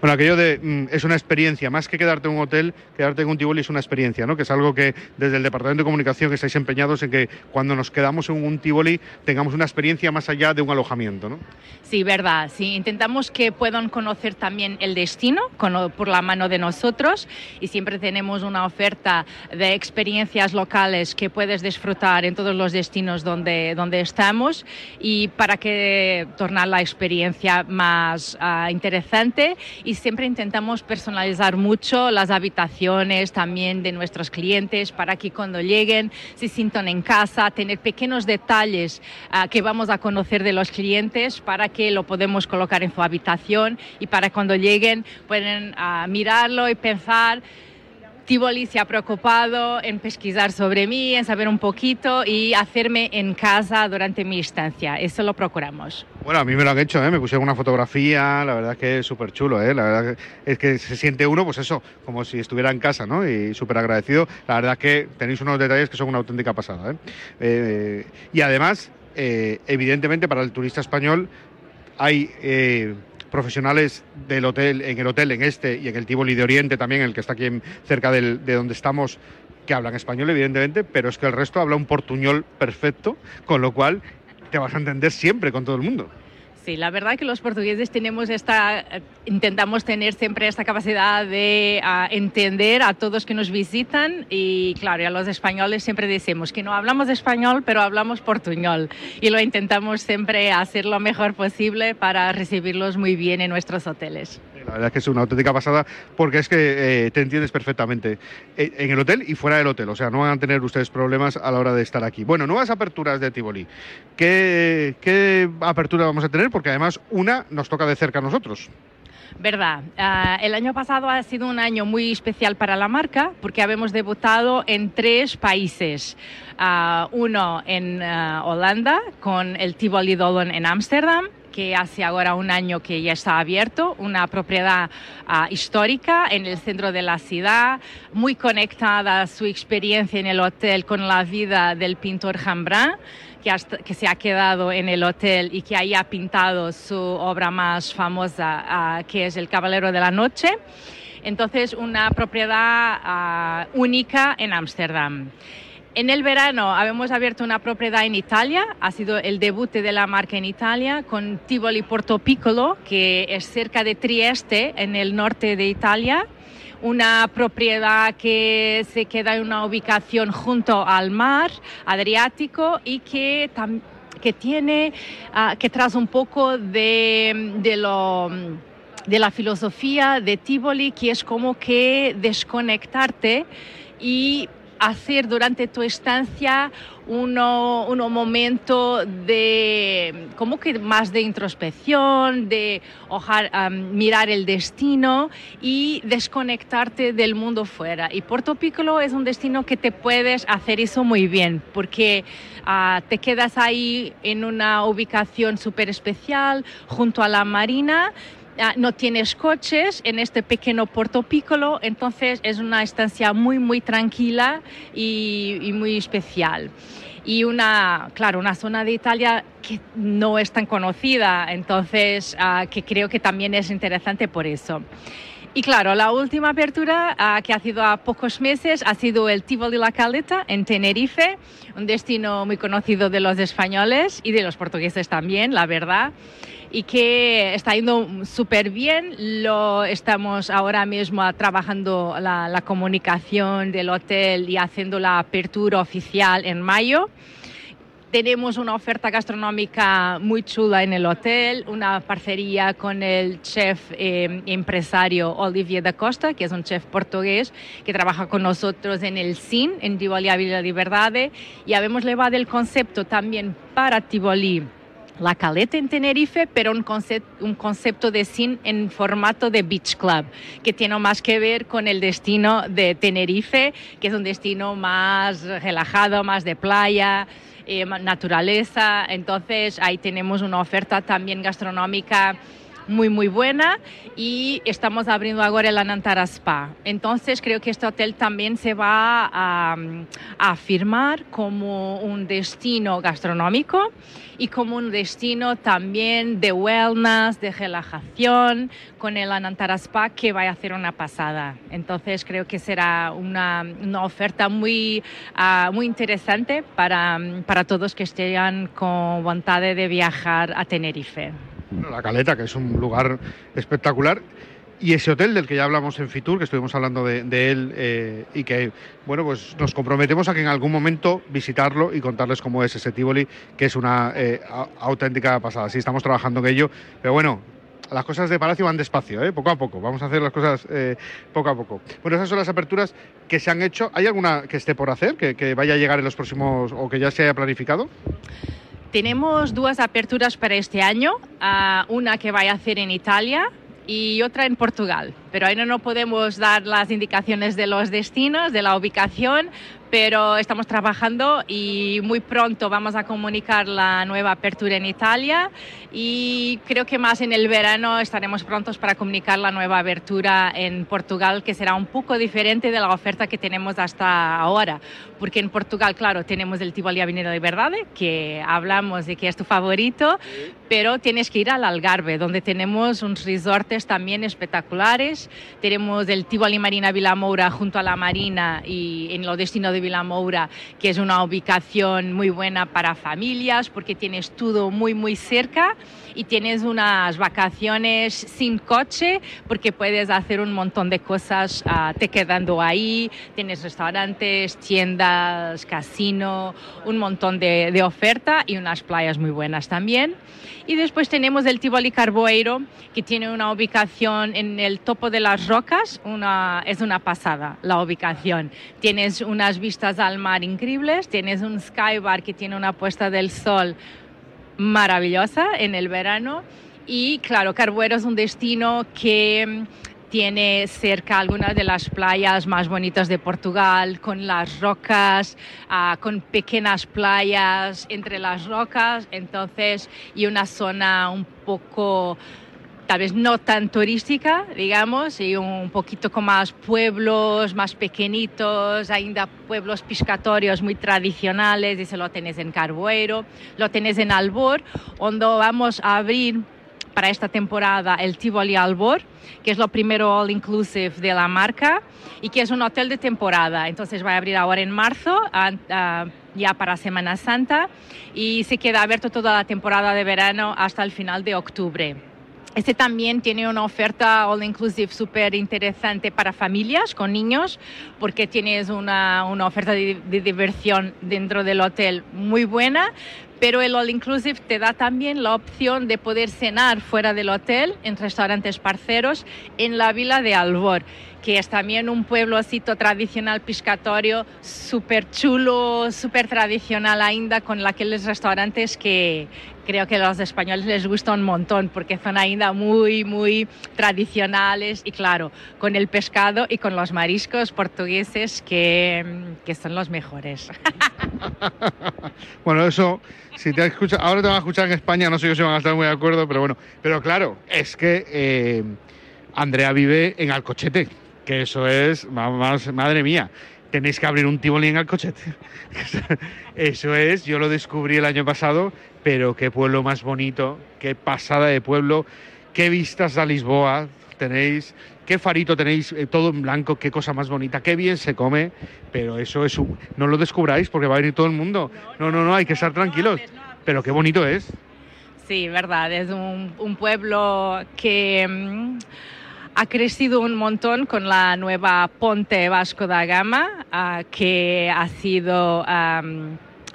Bueno, aquello de mm, es una experiencia, más que quedarte en un hotel, quedarte en un Tivoli es una experiencia, ¿no? Que es algo que desde el Departamento de Comunicación estáis empeñados en que cuando nos quedamos en un Tivoli tengamos una experiencia más allá de un alojamiento, ¿no? Sí, verdad. Sí, intentamos que puedan conocer también el destino con- por la mano de nosotros y siempre tenemos una oferta de experiencias locales que puedes disfrutar en todos los destinos donde, donde estamos y para que tornar la experiencia más ah, interesante siempre intentamos personalizar mucho las habitaciones también de nuestros clientes para que cuando lleguen se sientan en casa, tener pequeños detalles ah, que vamos a conocer de los clientes para que lo podemos colocar en su habitación y para cuando lleguen pueden ah, mirarlo y pensar. Tivoli se ha preocupado en pesquisar sobre mí, en saber un poquito y hacerme en casa durante mi estancia. Eso lo procuramos. Bueno, a mí me lo han hecho, ¿eh? me pusieron una fotografía, la verdad que es súper chulo, ¿eh? la verdad es que se siente uno, pues eso, como si estuviera en casa, ¿no? Y súper agradecido, la verdad que tenéis unos detalles que son una auténtica pasada. ¿eh? Y además, evidentemente para el turista español hay profesionales del hotel, en el hotel, en este y en el Tivoli de Oriente también, el que está aquí cerca del- de donde estamos, que hablan español, evidentemente, pero es que el resto habla un portuñol perfecto, con lo cual te vas a entender siempre con todo el mundo. Sí, la verdad que los portugueses tenemos esta, intentamos tener siempre esta capacidad de ah, entender a todos que nos visitan y claro, a los españoles siempre decimos que no hablamos español, pero hablamos portuñol y lo intentamos siempre hacer lo mejor posible para recibirlos muy bien en nuestros hoteles. La verdad es que es una auténtica pasada porque es que eh, te entiendes perfectamente eh, en el hotel y fuera del hotel. O sea, no van a tener ustedes problemas a la hora de estar aquí. Bueno, nuevas aperturas de Tivoli. ¿Qué, qué apertura vamos a tener? Porque además una nos toca de cerca a nosotros. Verdad. Ah, el año pasado ha sido un año muy especial para la marca porque habíamos debutado en tres países. Ah, uno en ah, Holanda con el Tivoli Dolon en Ámsterdam que hace ahora un año que ya está abierto, una propiedad ah, histórica en el centro de la ciudad, muy conectada su experiencia en el hotel con la vida del pintor Rembrandt que, que se ha quedado en el hotel y que ahí ha pintado su obra más famosa, ah, que es El Caballero de la Noche. Entonces, una propiedad ah, única en Ámsterdam. En el verano habíamos abierto una propiedad en Italia, ha sido el debut de la marca en Italia con Tivoli Porto Piccolo, que es cerca de Trieste, en el norte de Italia. Una propiedad que se queda en una ubicación junto al mar Adriático y que, que tiene, ah, que trae un poco de, de lo de la filosofía de Tivoli, que es como que desconectarte y hacer durante tu estancia uno, uno momento de como que más de introspección, de ojar- am, mirar el destino y desconectarte del mundo fuera. Y Porto Piccolo es un destino que te puedes hacer eso muy bien, porque ah, te quedas ahí en una ubicación súper especial junto a la marina no tienes coches en este pequeño Porto Piccolo, entonces es una estancia muy, muy tranquila y, y muy especial. Y una, claro, una zona de Italia que no es tan conocida, entonces ah, que creo que también es interesante por eso. Y claro, la última apertura ah, que ha sido a pocos meses ha sido el Tivoli La Caleta en Tenerife, un destino muy conocido de los españoles y de los portugueses también, la verdad y que está yendo súper bien. Lo estamos ahora mismo trabajando la, la comunicación del hotel y haciendo la apertura oficial en mayo. Tenemos una oferta gastronómica muy chula en el hotel, una parcería con el chef eh, empresario Olivier da Costa, que es un chef portugués que trabaja con nosotros en el CIN, en Tivoli Ávila Liberdade, y habemos llevado el concepto también para Tivoli la Caleta en Tenerife, pero un concepto, de cine en formato de beach club, que tiene más que ver con el destino de Tenerife, que es un destino más relajado, más de playa, eh, naturaleza. Entonces ahí tenemos una oferta también gastronómica muy muy buena y estamos abriendo ahora el Anantara Spa. Entonces creo que este hotel también se va a, a afirmar como un destino gastronómico y como un destino también de wellness, de relajación, con el Anantara Spa que va a hacer una pasada. Entonces creo que será una, una oferta muy, ah, muy interesante para, para todos que estén con voluntad de viajar a Tenerife. La Caleta, que es un lugar espectacular. Y ese hotel del que ya hablamos en Fitur, que estuvimos hablando de, él eh, y que, bueno, pues nos comprometemos a que en algún momento visitarlo y contarles cómo es ese Tivoli, que es una eh, au- auténtica pasada. Sí, estamos trabajando en ello, pero bueno, las cosas de Palacio van despacio, ¿eh? poco a poco. Vamos a hacer las cosas poco a poco. Bueno, esas son las aperturas que se han hecho. ¿Hay alguna que esté por hacer, que, que vaya a llegar en los próximos o que ya se haya planificado? Tenemos dos aperturas para este año, ah, una que va a hacer en Italia y otra en Portugal. Pero ahí no nos podemos dar las indicaciones de los destinos, de la ubicación, pero estamos trabajando y muy pronto vamos a comunicar la nueva apertura en Italia y creo que más en el verano estaremos prontos para comunicar la nueva apertura en Portugal, que será un poco diferente de la oferta que tenemos hasta ahora, porque en Portugal, claro, tenemos el Tivoli Avenida de Verdade, que hablamos de que es tu favorito, pero tienes que ir al Algarve, donde tenemos unos resortes también espectaculares. Tenemos el Tivoli Marina Vilamoura junto a la Marina y en lo destino de Vilamoura, que es una ubicación muy buena para familias, porque tienes todo muy, muy cerca y tienes unas vacaciones sin coche porque puedes hacer un montón de cosas ah, te quedando ahí. Tienes restaurantes, tiendas, casino, un montón de, de oferta y unas playas muy buenas también. Y después tenemos el Tivoli Carboeiro, que tiene una ubicación en el topo de las rocas, una, es una pasada la ubicación. Tienes unas vistas al mar increíbles, tienes un skybar que tiene una puesta del sol maravillosa en el verano. Y claro, Carbuero es un destino que mm, tiene cerca algunas de las playas más bonitas de Portugal, con las rocas, ah, con pequeñas playas entre las rocas, entonces, y una zona un poco tal vez no tan turística, digamos, y un poquito con más pueblos más pequeñitos, ainda pueblos piscatorios muy tradicionales, y se lo tenés en Carbueiro, lo tenés en Albor, donde vamos a abrir para esta temporada el Tivoli Albor, que es lo primero all inclusive de la marca y que es un hotel de temporada. Entonces va a abrir ahora en marzo, ah, ya para Semana Santa, y se queda abierto toda la temporada de verano hasta el final de octubre. Este también tiene una oferta all inclusive súper interesante para familias con niños, porque tienes una, una oferta de, de diversión dentro del hotel muy buena, pero el All Inclusive te da también la opción de poder cenar fuera del hotel en restaurantes parceros en la vila de Albor, que es también un pueblocito tradicional piscatorio súper chulo, súper tradicional ainda, con aquellos restaurantes que creo que a los españoles les gusta un montón, porque son ainda muy, muy tradicionales y claro, con el pescado y con los mariscos portugueses que, que son los mejores. Bueno, eso, si te escucha, ahora te van a escuchar en España, no sé si van a estar muy de acuerdo, pero bueno. Pero claro, es que eh, Andrea vive en Alcochete, que eso es, madre mía, tenéis que abrir un Tivoli en Alcochete. Eso es, yo lo descubrí el año pasado, pero qué pueblo más bonito, qué pasada de pueblo, qué vistas a Lisboa tenéis, qué farito tenéis, eh, todo en blanco, qué cosa más bonita, qué bien se come, pero eso es un... No lo descubráis porque va a venir todo el mundo. No, no, no, hay que estar tranquilos. Pero qué bonito es. Sí, verdad, es un, un pueblo que mm, ha crecido un montón con la nueva Ponte Vasco da Gama, ah, que ha sido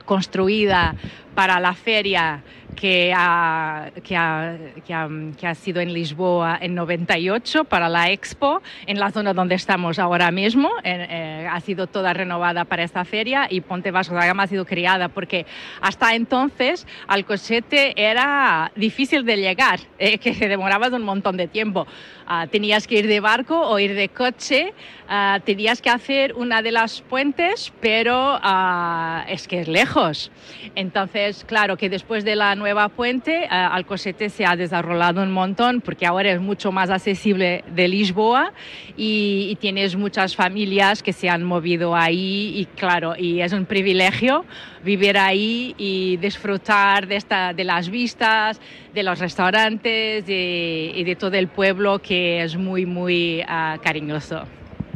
construida para la feria que ha, que, ha, que, ha, que ha sido en Lisboa en 98 para la Expo, en la zona donde estamos ahora mismo. Eh, eh, ha sido toda renovada para esta feria y Ponte Vasco da Gama ha sido creada porque hasta entonces Alcochete era difícil de llegar, eh, que demorabas un montón de tiempo. Ah, tenías que ir de barco o ir de coche, ah, tenías que hacer una de las puentes, pero ah, es que es lejos. Entonces, claro que después de la nueva puente, Alcochete se ha desarrollado un montón porque ahora es mucho más accesible de Lisboa y, y tienes muchas familias que se han movido ahí y claro, y es un privilegio vivir ahí y disfrutar de, esta, de las vistas, de los restaurantes de- y de todo el pueblo que es muy, muy ah, cariñoso.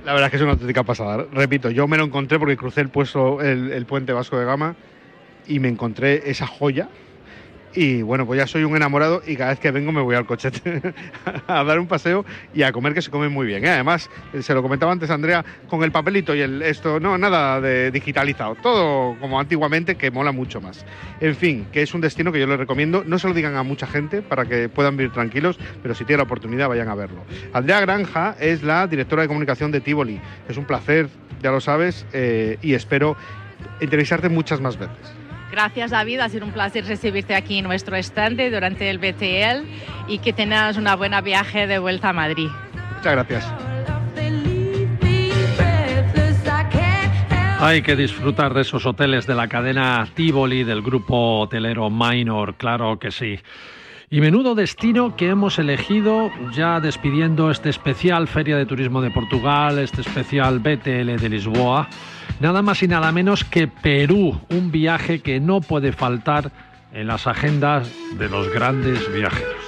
La verdad es que es una auténtica pasada. Repito, yo me lo encontré porque crucé el, puesto, el, el puente Vasco de Gama y me encontré esa joya. Y bueno, pues ya soy un enamorado y cada vez que vengo me voy al cochete a dar un paseo y a comer que se come muy bien. ¿eh? Además, eh, se lo comentaba antes Andrea, con el papelito y el esto, no, nada de digitalizado, todo como antiguamente que mola mucho más. En fin, que es un destino que yo les recomiendo, no se lo digan a mucha gente para que puedan vivir tranquilos, pero si tienen la oportunidad vayan a verlo. Andrea Granja es la directora de comunicación de Tivoli. Es un placer, ya lo sabes, eh, y espero entrevistarte muchas más veces. Gracias David, ha sido un placer recibirte aquí en nuestro stand durante el BTL y que tengas una buena viaje de vuelta a Madrid. Muchas gracias. Hay que disfrutar de esos hoteles de la cadena Tivoli del grupo hotelero Minor, claro que sí. Y menudo destino que hemos elegido ya despidiendo este especial Feria de Turismo de Portugal, este especial BTL de Lisboa. Nada más y nada menos que Perú, un viaje que no puede faltar en las agendas de los grandes viajeros.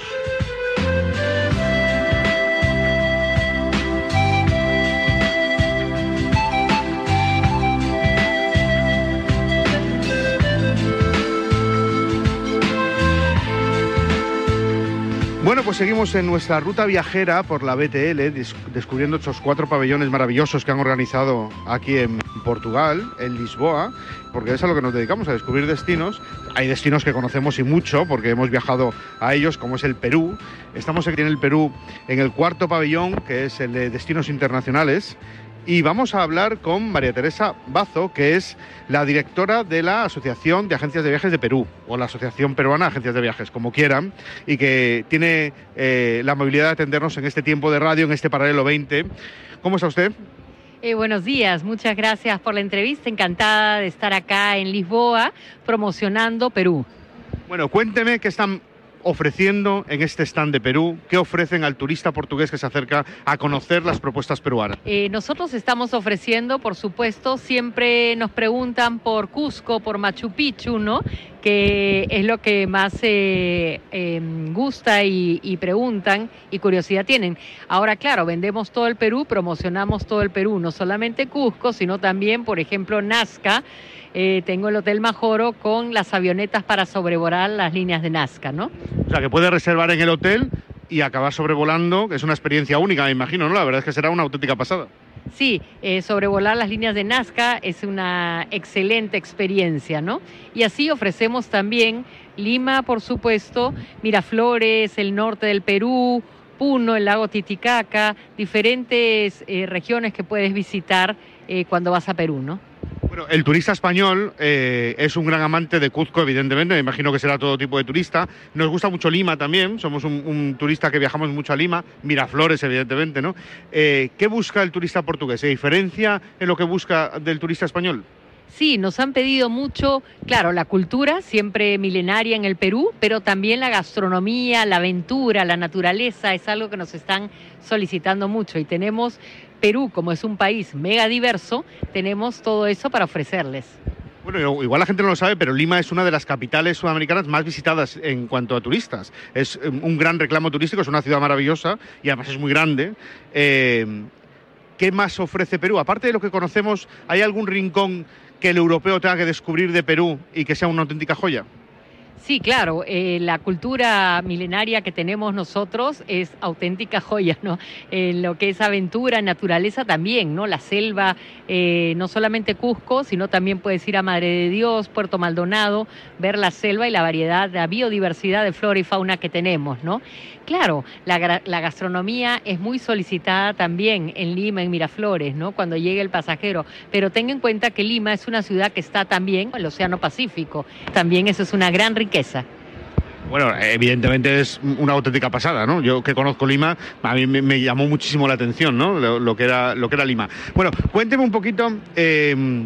Bueno, pues seguimos en nuestra ruta viajera por la BTL, des- descubriendo estos cuatro pabellones maravillosos que han organizado aquí en Portugal, en Lisboa, porque es a lo que nos dedicamos, a descubrir destinos. Hay destinos que conocemos y mucho, porque hemos viajado a ellos, como es el Perú. Estamos aquí en el Perú, en el cuarto pabellón, que es el de destinos internacionales. Y vamos a hablar con María Teresa Bazo, que es la directora de la Asociación de Agencias de Viajes de Perú, o la Asociación Peruana de Agencias de Viajes, como quieran, y que tiene eh, la amabilidad de atendernos en este tiempo de radio, en este paralelo 20. ¿Cómo está usted? Eh, buenos días, muchas gracias por la entrevista. Encantada de estar acá en Lisboa promocionando Perú. Bueno, cuénteme qué están ofreciendo en este stand de Perú? ¿Qué ofrecen al turista portugués que se acerca a conocer las propuestas peruanas? Eh, nosotros estamos ofreciendo, por supuesto, siempre nos preguntan por Cusco, por Machu Picchu, ¿no? Que es lo que más eh, eh, gusta y, y preguntan y curiosidad tienen. Ahora, claro, vendemos todo el Perú, promocionamos todo el Perú, no solamente Cusco, sino también, por ejemplo, Nazca. Eh, tengo el Hotel Majoro con las avionetas para sobrevolar las líneas de Nazca, ¿no? O sea, que puede reservar en el hotel y acabar sobrevolando, es una experiencia única, me imagino, ¿no? La verdad es que será una auténtica pasada. Sí, eh, sobrevolar las líneas de Nazca es una excelente experiencia, ¿no? Y así ofrecemos también Lima, por supuesto, Miraflores, el norte del Perú, Puno, el lago Titicaca, diferentes eh, regiones que puedes visitar eh, cuando vas a Perú, ¿no? Bueno, el turista español eh, es un gran amante de Cuzco, evidentemente, me imagino que será todo tipo de turista. Nos gusta mucho Lima también, somos un, turista que viajamos mucho a Lima, Miraflores, evidentemente, ¿no? Eh, ¿Qué busca el turista portugués? ¿Se diferencia en lo que busca del turista español? Sí, nos han pedido mucho, claro, la cultura, siempre milenaria en el Perú, pero también la gastronomía, la aventura, la naturaleza, es algo que nos están solicitando mucho. Y tenemos Perú, como es un país mega diverso, tenemos todo eso para ofrecerles. Bueno, igual la gente no lo sabe, pero Lima es una de las capitales sudamericanas más visitadas en cuanto a turistas. Es eh, un gran reclamo turístico, es una ciudad maravillosa y además es muy grande. Eh, ¿Qué más ofrece Perú? Aparte de lo que conocemos, ¿hay algún rincón que el europeo tenga que descubrir de Perú y que sea una auténtica joya? Sí, claro, eh, la cultura milenaria que tenemos nosotros es auténtica joya, ¿no? Eh, lo que es aventura, naturaleza también, ¿no? La selva, eh, no solamente Cusco, sino también puedes ir a Madre de Dios, Puerto Maldonado, ver la selva y la variedad, la biodiversidad de flora y fauna que tenemos, ¿no? Claro, la, la gastronomía es muy solicitada también en Lima, en Miraflores, ¿no? Cuando llegue el pasajero, pero tenga en cuenta que Lima es una ciudad que está también en el Océano Pacífico, también eso es una gran riqueza. Bueno, evidentemente es una auténtica pasada, ¿no? Yo que conozco Lima, a mí me, llamó muchísimo la atención, ¿no? Lo, que, era, lo que era Lima. Bueno, cuénteme un poquito eh,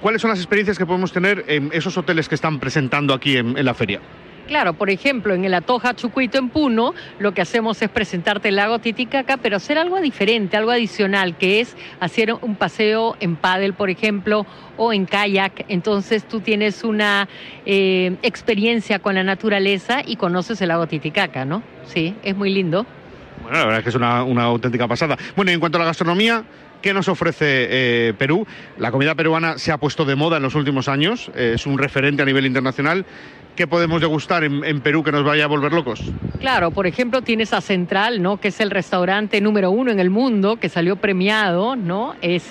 cuáles son las experiencias que podemos tener en esos hoteles que están presentando aquí en la feria. Claro, por ejemplo, en el Atoja Chucuito en Puno, lo que hacemos es presentarte el lago Titicaca, pero hacer algo diferente, algo adicional, que es hacer un paseo en paddle, por ejemplo, o en kayak. Entonces tú tienes una eh, experiencia con la naturaleza y conoces el lago Titicaca, ¿no? Sí, es muy lindo. Bueno, la verdad es que es una, una auténtica pasada. Bueno, y en cuanto a la gastronomía, ¿qué nos ofrece eh, Perú? La comida peruana se ha puesto de moda en los últimos años, eh, es un referente a nivel internacional. ¿Qué podemos degustar en, Perú que nos vaya a volver locos? Claro, por ejemplo, tienes a Central, ¿no? Que es el restaurante número uno en el mundo, que salió premiado, ¿no? Es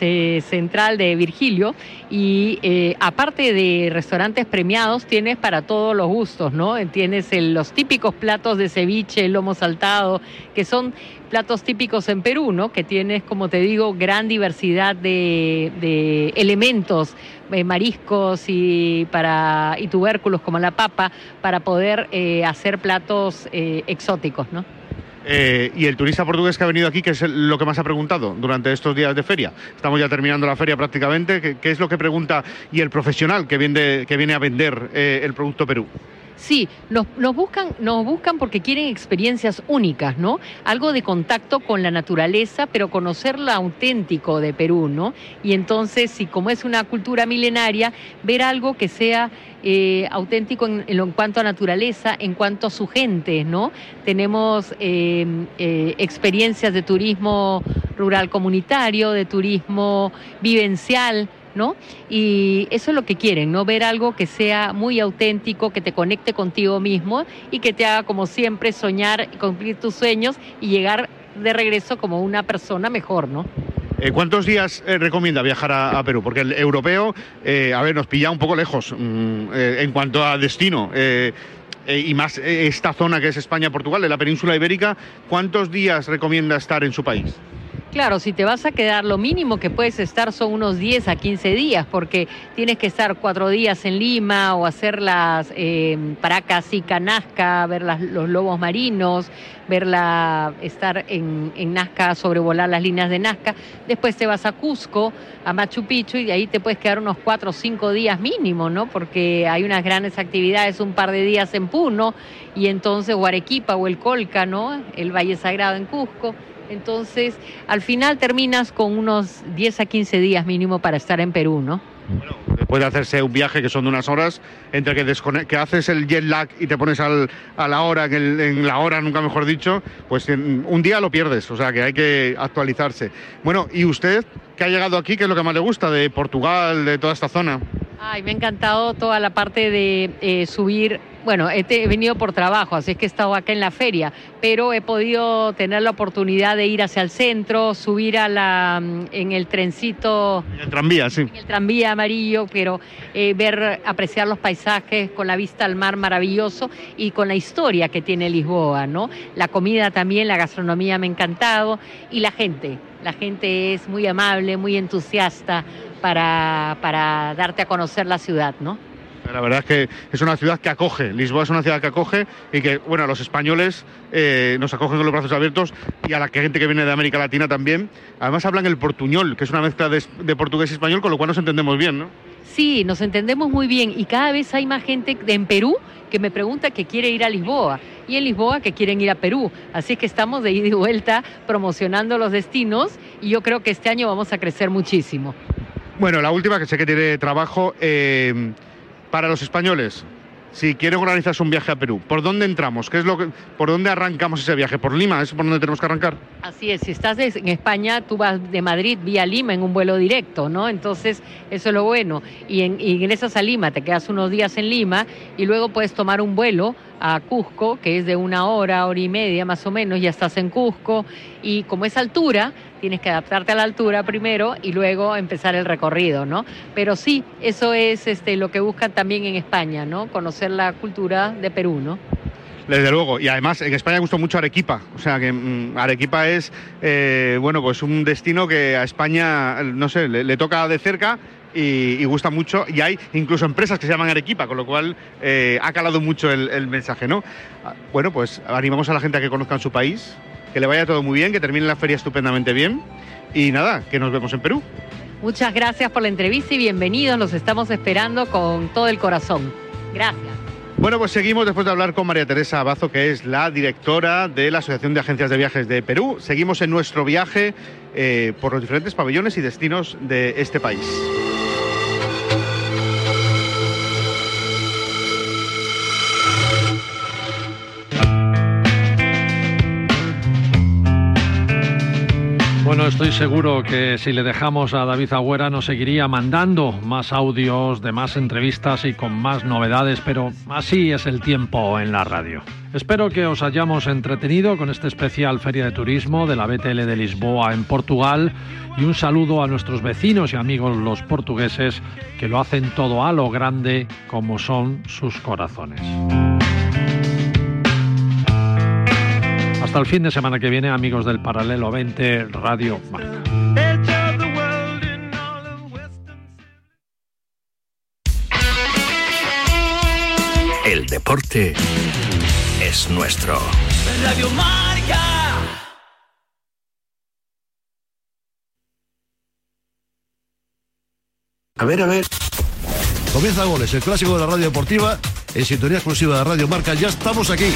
Central de Virgilio. Y eh, aparte de restaurantes premiados, tienes para todos los gustos, ¿no? Tienes los típicos platos de ceviche, lomo saltado, que son platos típicos en Perú, ¿no? Que tienes, como te digo, gran diversidad de, de elementos, eh, mariscos y, para, y tubérculos como la papa, para poder eh, hacer platos eh, exóticos, ¿no? Eh, y el turista portugués que ha venido aquí, ¿qué es lo que más ha preguntado durante estos días de feria? Estamos ya terminando la feria prácticamente. ¿Qué, es lo que pregunta? Y el profesional que viene, que a vender el producto Perú. Sí, nos, nos buscan, nos buscan porque quieren experiencias únicas, ¿no? Algo de contacto con la naturaleza, pero conocer lo auténtico de Perú, ¿no? Y entonces, si como es una cultura milenaria, ver algo que sea eh, auténtico en, cuanto a naturaleza, en cuanto a su gente, ¿no? Tenemos eh, eh, experiencias de turismo rural comunitario, de turismo vivencial, ¿no? Y eso es lo que quieren, ¿no? Ver algo que sea muy auténtico, que te conecte contigo mismo y que te haga, como siempre, soñar cumplir tus sueños y llegar de regreso como una persona mejor, ¿no? Eh, ¿Cuántos días eh, recomienda viajar a, Perú? Porque el europeo, eh, a ver, nos pilla un poco lejos mm, eh, en cuanto a destino. y más esta zona que es España-Portugal, de la península ibérica, ¿cuántos días recomienda estar en su país? Claro, si te vas a quedar, lo mínimo que puedes estar son unos 10 a 15 días, porque tienes que estar cuatro días en Lima o hacer las eh, Paracas y Nazca, ver los lobos marinos, verla, estar en, en Nazca, sobrevolar las líneas de Nazca. Después te vas a Cusco, a Machu Picchu, y de ahí te puedes quedar unos cuatro o cinco días mínimo, ¿no? Porque hay unas grandes actividades, un par de días en Puno, y entonces o Arequipa o el Colca, ¿no? El Valle Sagrado en Cusco. Entonces, al final terminas con unos 10 a 15 días mínimo para estar en Perú, ¿no? Después de hacerse un viaje que son de unas horas, entre que, que haces el jet lag y te pones al- a la hora, en, el- en la hora, nunca mejor dicho, pues en un día lo pierdes, o sea que hay que actualizarse. Bueno, ¿y usted que ha llegado aquí, qué es lo que más le gusta de Portugal, de toda esta zona? Ay, me ha encantado toda la parte de eh, subir. Bueno, he, venido por trabajo, así es que he estado acá en la feria, pero he podido tener la oportunidad de ir hacia el centro, subir a la, mm, en el trencito El tranvía, sí. el tranvía amarillo, pero eh, ver, apreciar los paisajes con la vista al mar maravilloso y con la historia que tiene Lisboa, ¿no? La comida también, la gastronomía me ha encantado y la gente. La gente es muy amable, muy entusiasta para, para darte a conocer la ciudad, ¿no? La verdad es que es una ciudad que acoge, Lisboa es una ciudad que acoge y que, bueno, a los españoles eh, nos acogen con los brazos abiertos y a la gente que viene de América Latina también. Además hablan el portuñol, que es una mezcla de, de portugués y español, con lo cual nos entendemos bien, ¿no? Sí, nos entendemos muy bien y cada vez hay más gente en Perú que me pregunta que quiere ir a Lisboa y en Lisboa que quieren ir a Perú. Así es que estamos de ida y vuelta promocionando los destinos y yo creo que este año vamos a crecer muchísimo. Bueno, la última, que sé que tiene trabajo, eh, para los españoles, si quieren organizarse un viaje a Perú, ¿por dónde entramos? ¿Qué es lo que, ¿Por dónde arrancamos ese viaje? ¿Por Lima? ¿Es por donde tenemos que arrancar? Así es, si estás en España, tú vas de Madrid vía Lima en un vuelo directo, ¿no? Entonces, eso es lo bueno. Y, en, y ingresas a Lima, te quedas unos días en Lima y luego puedes tomar un vuelo a Cusco, que es de una hora, hora y media más o menos, ya estás en Cusco. Y como es altura, tienes que adaptarte a la altura primero y luego empezar el recorrido, ¿no? Pero sí, eso es este, lo que buscan también en España, ¿no? Conocer la cultura de Perú, ¿no? Desde luego, y además en España gustó mucho Arequipa, o sea que mm, Arequipa es, eh, bueno, pues un destino que a España, no sé, le, le toca de cerca y, y gusta mucho, y hay incluso empresas que se llaman Arequipa, con lo cual eh, ha calado mucho el, el mensaje, ¿no? Ah, Bueno, pues animamos a la gente a que conozcan su país, que le vaya todo muy bien, que termine la feria estupendamente bien, y nada, que nos vemos en Perú. Muchas gracias por la entrevista y bienvenidos. Los estamos esperando con todo el corazón. Gracias. Bueno, pues seguimos después de hablar con María Teresa Abazo, que es la directora de la Asociación de Agencias de Viajes de Perú. Seguimos en nuestro viaje eh, por los diferentes pabellones y destinos de este país. Bueno, estoy seguro que si le dejamos a David Agüera nos seguiría mandando más audios, de más entrevistas y con más novedades, pero así es el tiempo en la radio. Espero que os hayamos entretenido con este especial Feria de Turismo de la BTL de Lisboa en Portugal y un saludo a nuestros vecinos y amigos los portugueses que lo hacen todo a lo grande como son sus corazones. Hasta el fin de semana que viene, amigos del Paralelo 20 Radio Marca. El deporte es nuestro. Radio Marca. A ver, a ver. Comienza Goles, el clásico de la radio deportiva, en sintonía exclusiva de Radio Marca. Ya estamos aquí.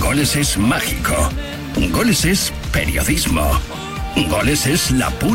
Goles es mágico. Goles es periodismo. Goles es la pura